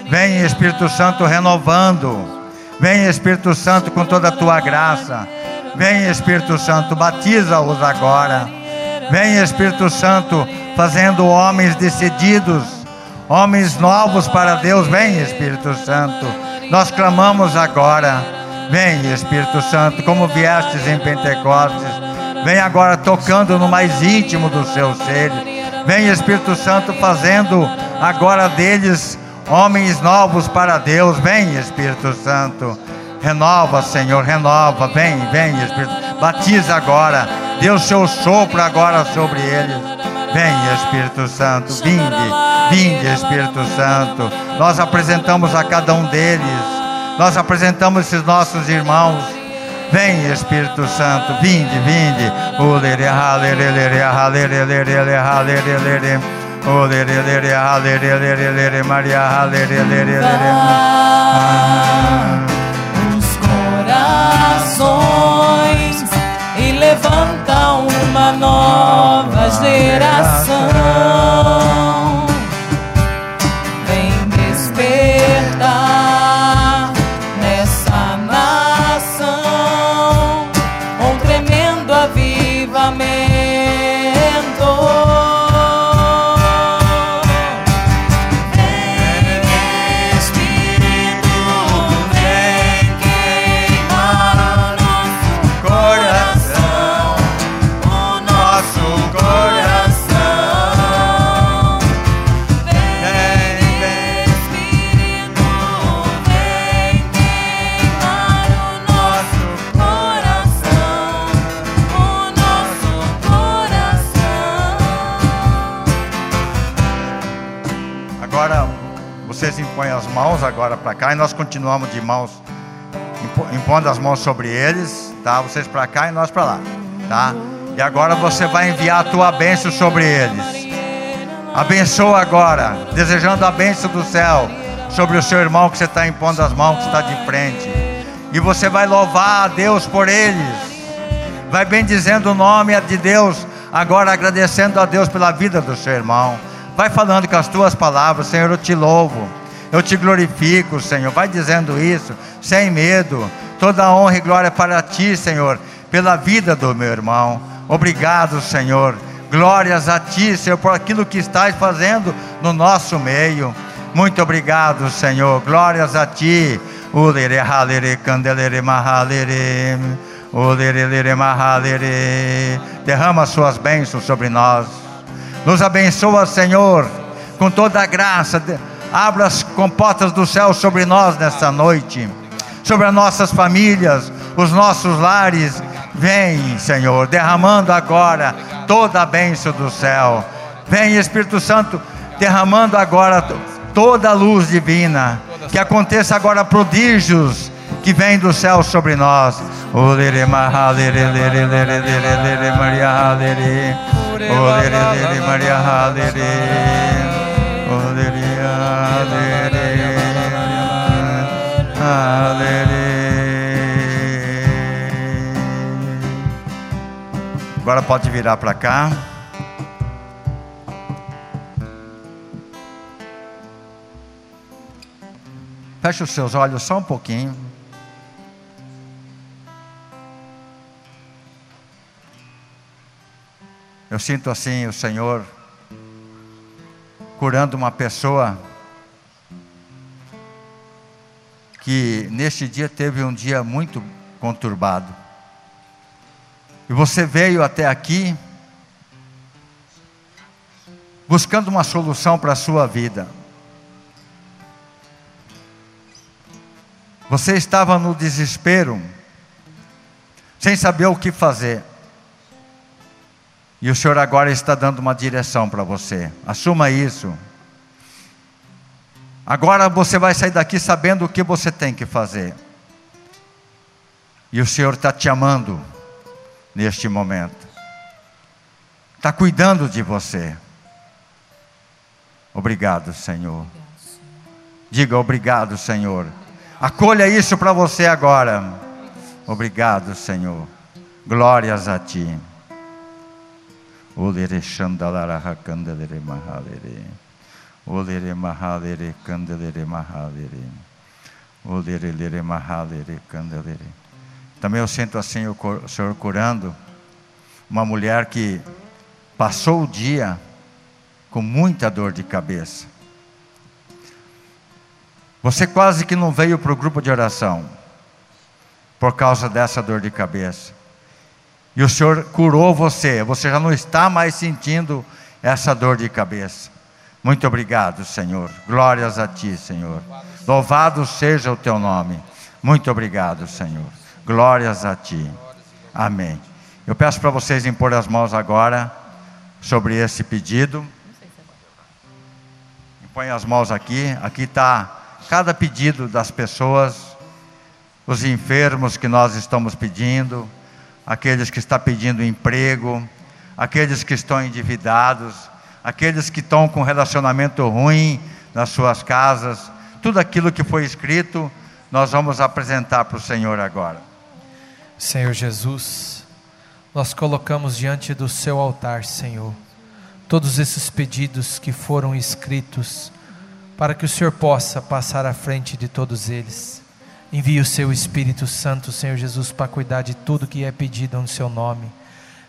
Vem Espírito Santo renovando. Vem Espírito Santo com toda a tua graça. Vem Espírito Santo, batiza-os agora. Vem Espírito Santo fazendo homens decididos, homens novos para Deus. Vem Espírito Santo. Nós clamamos agora. Vem Espírito Santo, como viestes em Pentecostes. Vem agora tocando no mais íntimo do seu ser. Vem Espírito Santo fazendo agora deles homens novos para Deus. Vem Espírito Santo. Renova, Senhor, renova. Vem, vem, Espírito. Batiza agora. Dê o seu sopro agora sobre eles. Vem, Espírito Santo. Vinde, vinde, Espírito Santo. Nós apresentamos a cada um deles. Nós apresentamos esses nossos irmãos. Vem, Espírito Santo. Vinde, vinde. Os corações e levanta uma nova geração. Agora para cá e nós continuamos de mãos, impondo as mãos sobre eles, tá? Vocês para cá e nós para lá, tá? E agora você vai enviar a tua bênção sobre eles. Abençoa agora, desejando a bênção do céu sobre o seu irmão que você está impondo as mãos, que está de frente. E você vai louvar a Deus por eles. Vai bendizendo o nome de Deus, agora agradecendo a Deus pela vida do seu irmão. Vai falando com as tuas palavras, Senhor, eu te louvo. Eu te glorifico, Senhor. Vai dizendo isso, sem medo. Toda honra e glória para ti, Senhor, pela vida do meu irmão. Obrigado, Senhor. Glórias a ti, Senhor, por aquilo que estás fazendo no nosso meio. Muito obrigado, Senhor. Glórias a ti. Derrama suas bênçãos sobre nós. Nos abençoa, Senhor, com toda a graça. Abra as comportas do céu sobre nós nesta noite, sobre as nossas famílias, os nossos lares. Vem, Senhor, derramando agora toda a bênção do céu. Vem, Espírito Santo, derramando agora toda a luz divina. Que aconteça agora prodígios que vêm do céu sobre nós. Maria Agora pode virar para cá. Feche os seus olhos só um pouquinho. Eu sinto assim o Senhor curando uma pessoa que neste dia teve um dia muito conturbado. E você veio até aqui buscando uma solução para a sua vida. Você estava no desespero, sem saber o que fazer. E o Senhor agora está dando uma direção para você. Assuma isso. Agora você vai sair daqui sabendo o que você tem que fazer. E o Senhor está te amando neste momento. Está cuidando de você. Obrigado, Senhor. Diga obrigado, Senhor. Acolha isso para você agora. Obrigado, Senhor. Glórias a Ti. Olere Shandalara Hakandelere Mahalere. Olere Mahalere Candelere Mahalere. Olere Lere Mahalere Candelere. Também eu sinto assim o Senhor curando uma mulher que passou o dia com muita dor de cabeça. Você quase que não veio para o grupo de oração por causa dessa dor de cabeça. E o Senhor curou você, você já não está mais sentindo essa dor de cabeça. Muito obrigado, Senhor. Glórias a Ti, Senhor. Louvado seja o Teu nome. Muito obrigado, Senhor. Glórias a Ti. Amém. Eu peço para vocês impor as mãos agora sobre esse pedido. Põe as mãos aqui. Aqui está cada pedido das pessoas, os enfermos que nós estamos pedindo aqueles que estão pedindo emprego, aqueles que estão endividados, aqueles que estão com relacionamento ruim nas suas casas, tudo aquilo que foi escrito, nós vamos apresentar para o Senhor agora. Senhor Jesus, nós colocamos diante do seu altar, Senhor, todos esses pedidos que foram escritos, para que o Senhor possa passar à frente de todos eles. Envie o seu Espírito Santo, Senhor Jesus, para cuidar de tudo que é pedido no seu nome.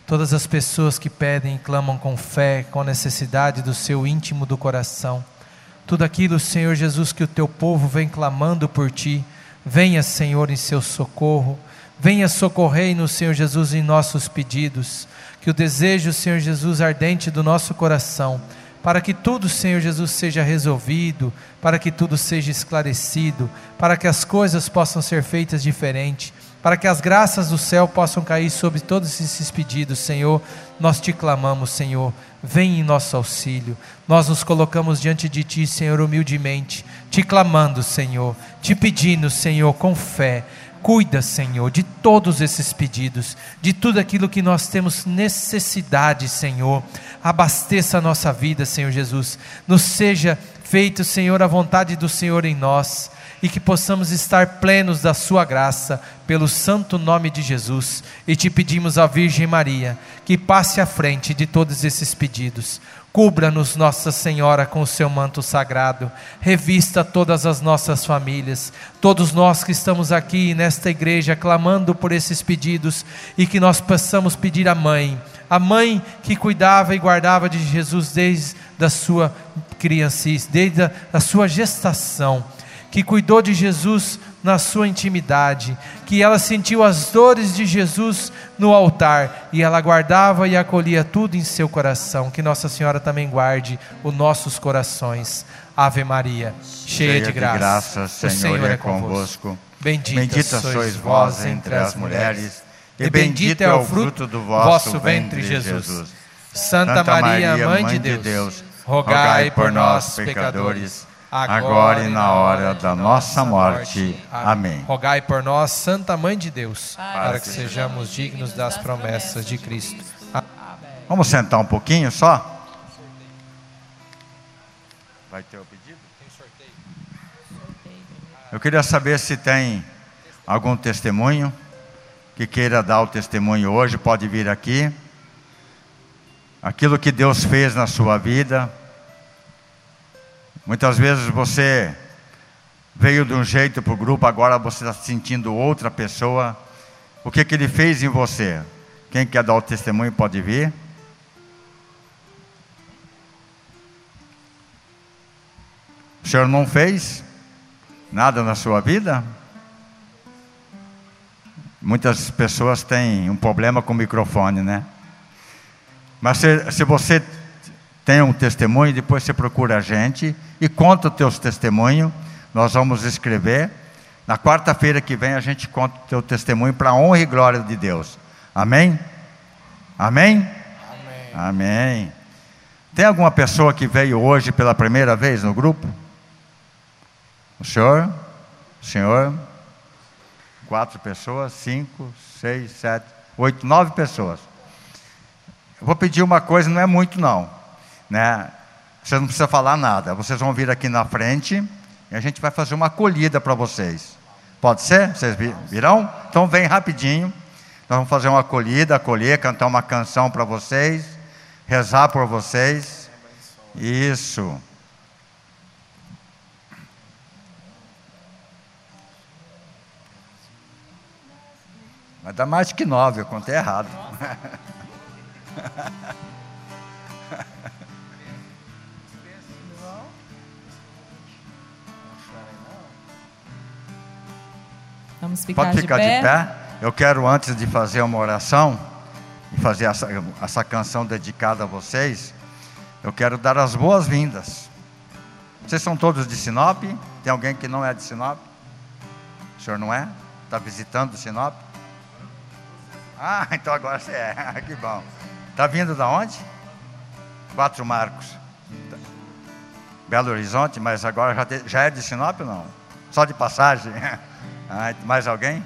Todas as pessoas que pedem e clamam com fé, com necessidade do seu íntimo do coração. Tudo aquilo, Senhor Jesus, que o teu povo vem clamando por ti. Venha, Senhor, em seu socorro. Venha socorrer no Senhor Jesus em nossos pedidos. Que o desejo, Senhor Jesus, ardente do nosso coração para que tudo, Senhor Jesus, seja resolvido, para que tudo seja esclarecido, para que as coisas possam ser feitas diferente. para que as graças do céu possam cair sobre todos esses pedidos, Senhor. Nós te clamamos, Senhor, vem em nosso auxílio. Nós nos colocamos diante de Ti, Senhor, humildemente, te clamando, Senhor, te pedindo, Senhor, com fé. Cuida, Senhor, de todos esses pedidos, de tudo aquilo que nós temos necessidade, Senhor. Abasteça a nossa vida, Senhor Jesus. Nos seja feito, Senhor, a vontade do Senhor em nós e que possamos estar plenos da Sua graça, pelo santo nome de Jesus. E te pedimos à Virgem Maria que passe à frente de todos esses pedidos. Cubra-nos, Nossa Senhora, com o seu manto sagrado. Revista todas as nossas famílias, todos nós que estamos aqui nesta igreja clamando por esses pedidos e que nós possamos pedir à mãe, a mãe que cuidava e guardava de Jesus desde a sua criancice, desde a, sua gestação que cuidou de Jesus na sua intimidade, que ela sentiu as dores de Jesus no altar e ela guardava e acolhia tudo em seu coração. Que Nossa Senhora também guarde os nossos corações. Ave Maria, cheia, Cheia de graça, graça, o Senhor, é é convosco. convosco. Bendita, Bendita sois vós entre as mulheres, e bendito é o fruto do vosso ventre, Jesus. Santa Maria, Mãe de Deus, rogai por nós, pecadores agora e na hora da nossa morte. Amém. Rogai por nós, Santa Mãe de Deus, Para para que que sejamos dignos das promessas de Cristo. Vamos sentar um pouquinho só? Vai ter o pedido? Eu queria saber se tem algum testemunho que queira dar o testemunho hoje, pode vir aqui. Aquilo que Deus fez na sua vida. Muitas vezes você veio de um jeito para o grupo, agora você está sentindo outra pessoa. O que, que ele fez em você? Quem quer dar o testemunho pode vir. O senhor não fez nada na sua vida? Muitas pessoas têm um problema com o microfone, né? Mas se, se você tem um testemunho, depois você procura a gente e conta o teu testemunho. Nós vamos escrever. Na quarta-feira que vem a gente conta o teu testemunho para a honra e glória de Deus. Amém? Amém? Amém. Amém. Tem alguma pessoa que veio hoje pela primeira vez no grupo? O senhor? O senhor? Quatro pessoas, cinco, seis, sete, oito, nove pessoas. Eu vou pedir uma coisa, não é muito não, né? Vocês não precisam falar nada. Vocês vão vir aqui na frente e a gente vai fazer uma acolhida para vocês. Pode ser? Vocês vi- virão? Então vem rapidinho. Nós vamos fazer uma acolhida, acolher, cantar uma canção para vocês, rezar por vocês. Isso. Vai dar mais que nove, eu contei errado. Vamos ficar, Pode ficar de, pé. de pé. Eu quero, antes de fazer uma oração, e fazer essa, essa canção dedicada a vocês, eu quero dar as boas-vindas. Vocês são todos de Sinop? Tem alguém que não é de Sinop? O senhor não é? Está visitando Sinop? Ah, então agora você é. que bom. Está vindo da onde? Quatro Marcos. Belo Horizonte, mas agora já, te- já é de Sinop ou não? Só de passagem? Ah, mais alguém?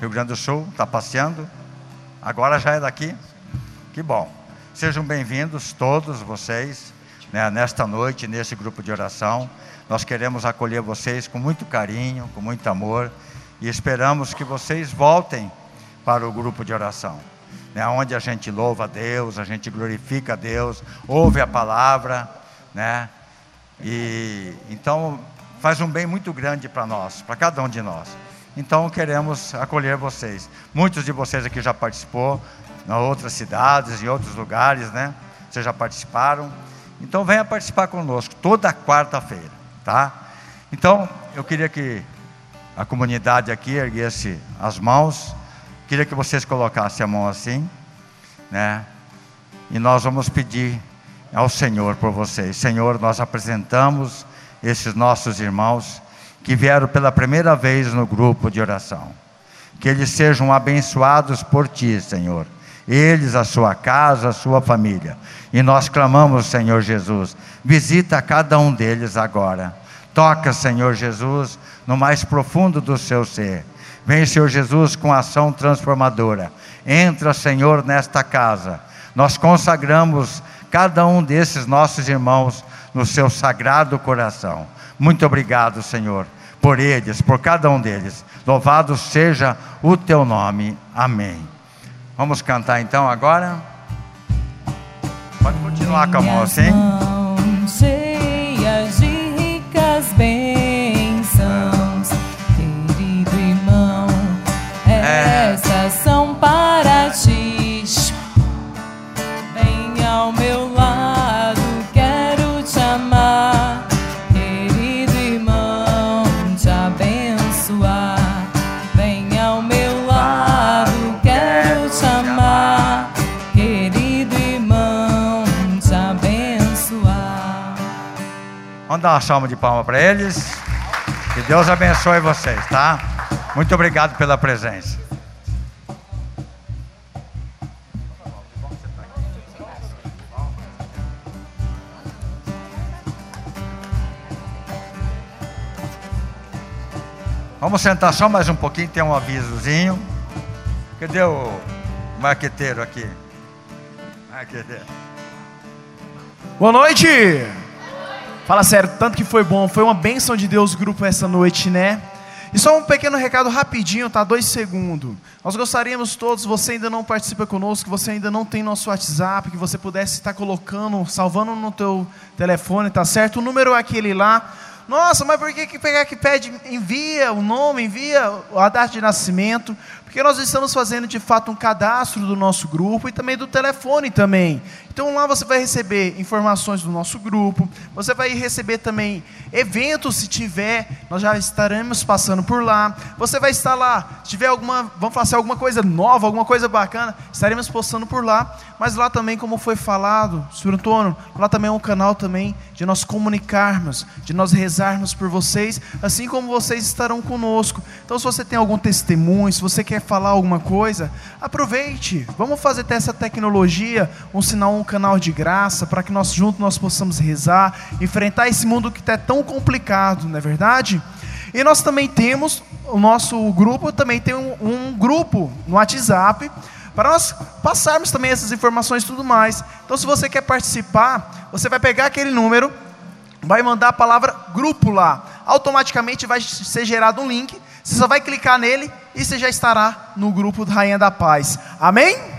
Rio Grande do Sul, está passeando? Agora já é daqui? Que bom. Sejam bem-vindos todos vocês, né, nesta noite, nesse grupo de oração. Nós queremos acolher vocês com muito carinho, com muito amor e esperamos que vocês voltem para o grupo de oração, né, onde a gente louva a Deus, a gente glorifica a Deus, ouve a palavra, né? E então faz um bem muito grande para nós, para cada um de nós. Então queremos acolher vocês. Muitos de vocês aqui já participou em outras cidades, em outros lugares, né? Vocês já participaram. Então venha participar conosco toda quarta-feira, tá? Então eu queria que a comunidade aqui erguesse as mãos. Queria que vocês colocassem a mão assim, né? E nós vamos pedir ao Senhor por vocês. Senhor, nós apresentamos esses nossos irmãos que vieram pela primeira vez no grupo de oração. que eles sejam abençoados por Ti, Senhor. Eles, a sua casa, a sua família. E nós clamamos, Senhor Jesus, visita cada um deles agora. Toca, Senhor Jesus, no mais profundo do seu ser. Vem, Senhor Jesus, com ação transformadora. Entra, Senhor, nesta casa. Nós consagramos cada um desses nossos irmãos no seu sagrado coração. Muito obrigado, Senhor, por eles, por cada um deles. Louvado seja o teu nome. Amém. Vamos cantar então agora? Pode continuar com a mão assim. Dar uma salva de palma para eles. Que Deus abençoe vocês, tá? Muito obrigado pela presença. Vamos sentar só mais um pouquinho, tem um avisozinho. Cadê o marqueteiro aqui? Marqueteiro. Boa noite! Fala sério, tanto que foi bom, foi uma bênção de Deus o grupo essa noite, né? E só um pequeno recado rapidinho, tá? Dois segundos. Nós gostaríamos todos, você ainda não participa conosco, você ainda não tem nosso WhatsApp, que você pudesse estar colocando, salvando no teu telefone, tá certo? O número é aquele lá. Nossa, mas por que, que pegar que pede, envia o nome, envia a data de nascimento? Porque nós estamos fazendo de fato um cadastro do nosso grupo e também do telefone também. Então lá você vai receber informações do nosso grupo, você vai receber também eventos se tiver, nós já estaremos passando por lá. Você vai estar lá, se tiver alguma, vamos fazer alguma coisa nova, alguma coisa bacana, estaremos postando por lá. Mas lá também, como foi falado, Senhor Antônio, lá também é um canal também de nós comunicarmos, de nós rezarmos por vocês, assim como vocês estarão conosco. Então, se você tem algum testemunho, se você quer falar alguma coisa, aproveite. Vamos fazer dessa tecnologia um sinal, um canal de graça, para que nós juntos nós possamos rezar, enfrentar esse mundo que está tão complicado, não é verdade? E nós também temos o nosso grupo, também tem um, um grupo no WhatsApp para nós passarmos também essas informações e tudo mais. Então, se você quer participar, você vai pegar aquele número, vai mandar a palavra grupo lá. Automaticamente vai ser gerado um link. Você só vai clicar nele e você já estará no grupo Rainha da Paz. Amém?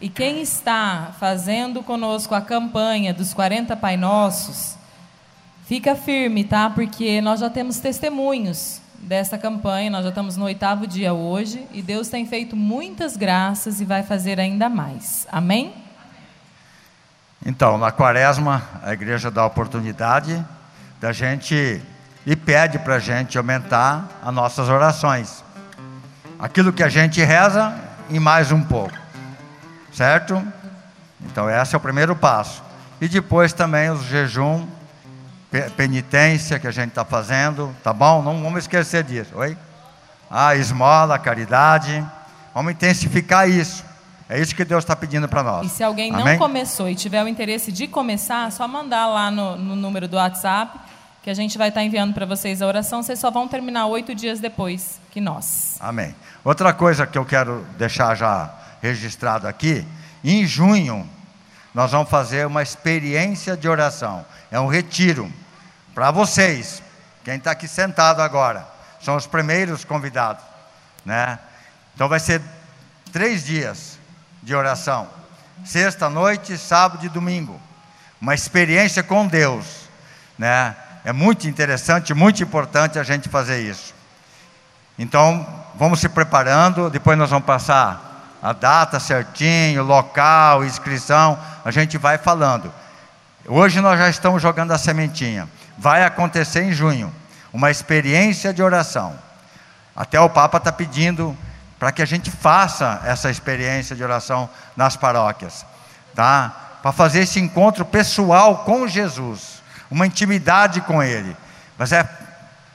E quem está fazendo conosco a campanha dos 40 Pai Nossos, fica firme, tá? Porque nós já temos testemunhos dessa campanha, nós já estamos no oitavo dia hoje, e Deus tem feito muitas graças e vai fazer ainda mais. Amém? Então, na quaresma, a igreja dá a oportunidade da gente e pede para a gente aumentar as nossas orações. Aquilo que a gente reza e mais um pouco. Certo? Então, esse é o primeiro passo. E depois também os jejum, pe- penitência que a gente está fazendo, tá bom? Não vamos esquecer disso. Oi? A esmola, a caridade. Vamos intensificar isso. É isso que Deus está pedindo para nós. E se alguém não Amém? começou e tiver o interesse de começar, é só mandar lá no, no número do WhatsApp, que a gente vai estar enviando para vocês a oração. Vocês só vão terminar oito dias depois que nós. Amém. Outra coisa que eu quero deixar já registrado aqui, em junho nós vamos fazer uma experiência de oração. É um retiro para vocês. Quem está aqui sentado agora são os primeiros convidados, né? Então vai ser três dias de oração, sexta noite, sábado e domingo. Uma experiência com Deus, né? É muito interessante, muito importante a gente fazer isso. Então, vamos se preparando, depois nós vamos passar a data certinho, local, inscrição, a gente vai falando. Hoje nós já estamos jogando a sementinha. Vai acontecer em junho, uma experiência de oração. Até o Papa está pedindo para que a gente faça essa experiência de oração nas paróquias, tá? Para fazer esse encontro pessoal com Jesus, uma intimidade com Ele. Mas é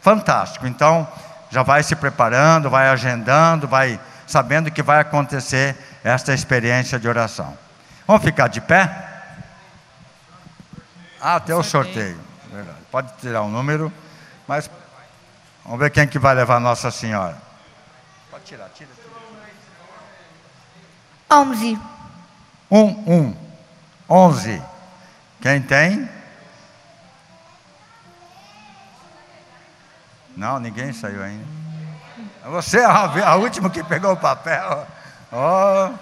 fantástico. Então, já vai se preparando, vai agendando, vai sabendo que vai acontecer esta experiência de oração. Vamos ficar de pé? Ah, até o sorteio. Verdade. Pode tirar o um número, mas vamos ver quem que vai levar Nossa Senhora. Pode tirar, tira, tira. 11. Um, um. Onze. Quem tem? Não, ninguém saiu ainda. Você é a, última que pegou o papel. Oh,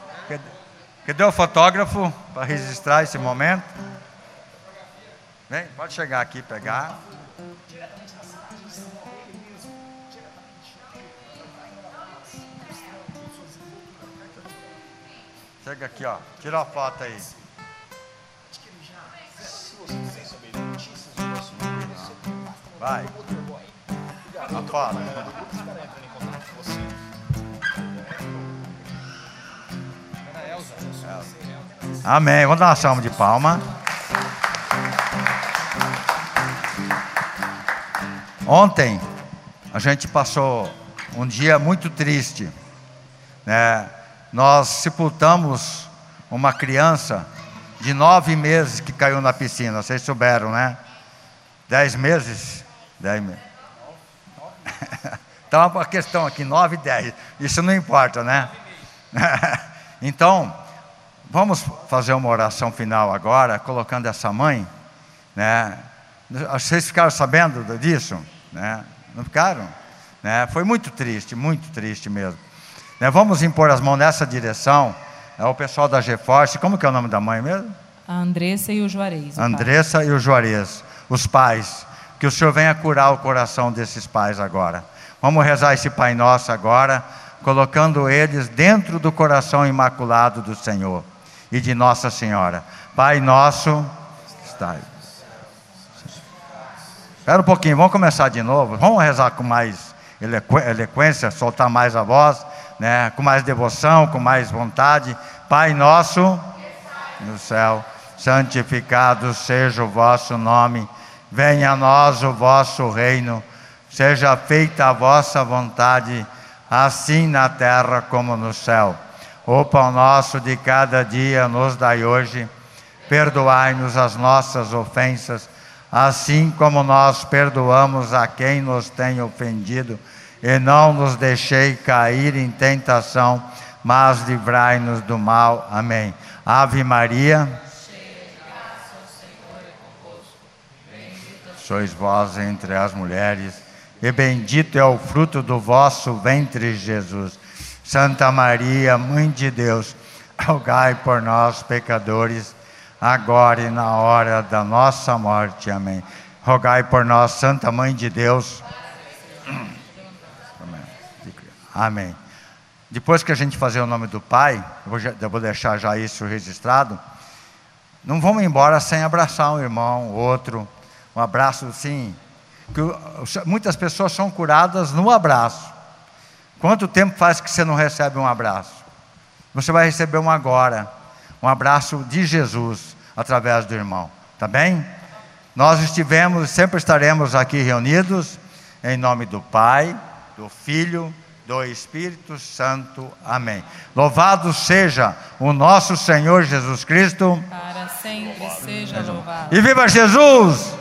cadê o fotógrafo para registrar esse momento? Vem, pode chegar aqui pegar. Chega aqui, ó. Tira a foto aí. Vai. A foto. Amém. Vamos dar uma salva de palma. Ontem a gente passou um dia muito triste, né? Nós sepultamos uma criança de nove meses que caiu na piscina. Vocês souberam, né? Dez meses, dez meses. então a questão aqui nove e dez. Isso não importa, né? então vamos fazer uma oração final agora, colocando essa mãe, né? Vocês ficaram sabendo disso? Né? Não ficaram? Né? Foi muito triste, muito triste mesmo. Né? Vamos impor as mãos nessa direção. É o pessoal da GeForce, como que é o nome da mãe mesmo? A Andressa e o Juarez. O Andressa pai. e o Juarez, os pais. Que o Senhor venha curar o coração desses pais agora. Vamos rezar esse Pai Nosso agora, colocando eles dentro do coração imaculado do Senhor e de Nossa Senhora. Pai Nosso, aí. Espera um pouquinho, vamos começar de novo. Vamos rezar com mais eloquência, soltar mais a voz, né? com mais devoção, com mais vontade. Pai nosso no céu, santificado seja o vosso nome. Venha a nós o vosso reino. Seja feita a vossa vontade, assim na terra como no céu. O pão nosso de cada dia nos dai hoje. Perdoai-nos as nossas ofensas assim como nós perdoamos a quem nos tem ofendido, e não nos deixei cair em tentação, mas livrai-nos do mal. Amém. Ave Maria. Sois vós entre as mulheres, e bendito é o fruto do vosso ventre, Jesus. Santa Maria, Mãe de Deus, rogai por nós, pecadores agora e na hora da nossa morte. Amém. Rogai por nós, Santa Mãe de Deus. Amém. Depois que a gente fazer o nome do Pai, eu vou, deixar já isso registrado. Não vamos embora sem abraçar um irmão, outro. Um abraço, sim. Que muitas pessoas são curadas no abraço. Quanto tempo faz que você não recebe um abraço? Você vai receber um agora um abraço de Jesus através do irmão, tá bem? Nós estivemos, sempre estaremos aqui reunidos em nome do Pai, do Filho, do Espírito Santo. Amém. Louvado seja o nosso Senhor Jesus Cristo. Para sempre seja louvado. E viva Jesus!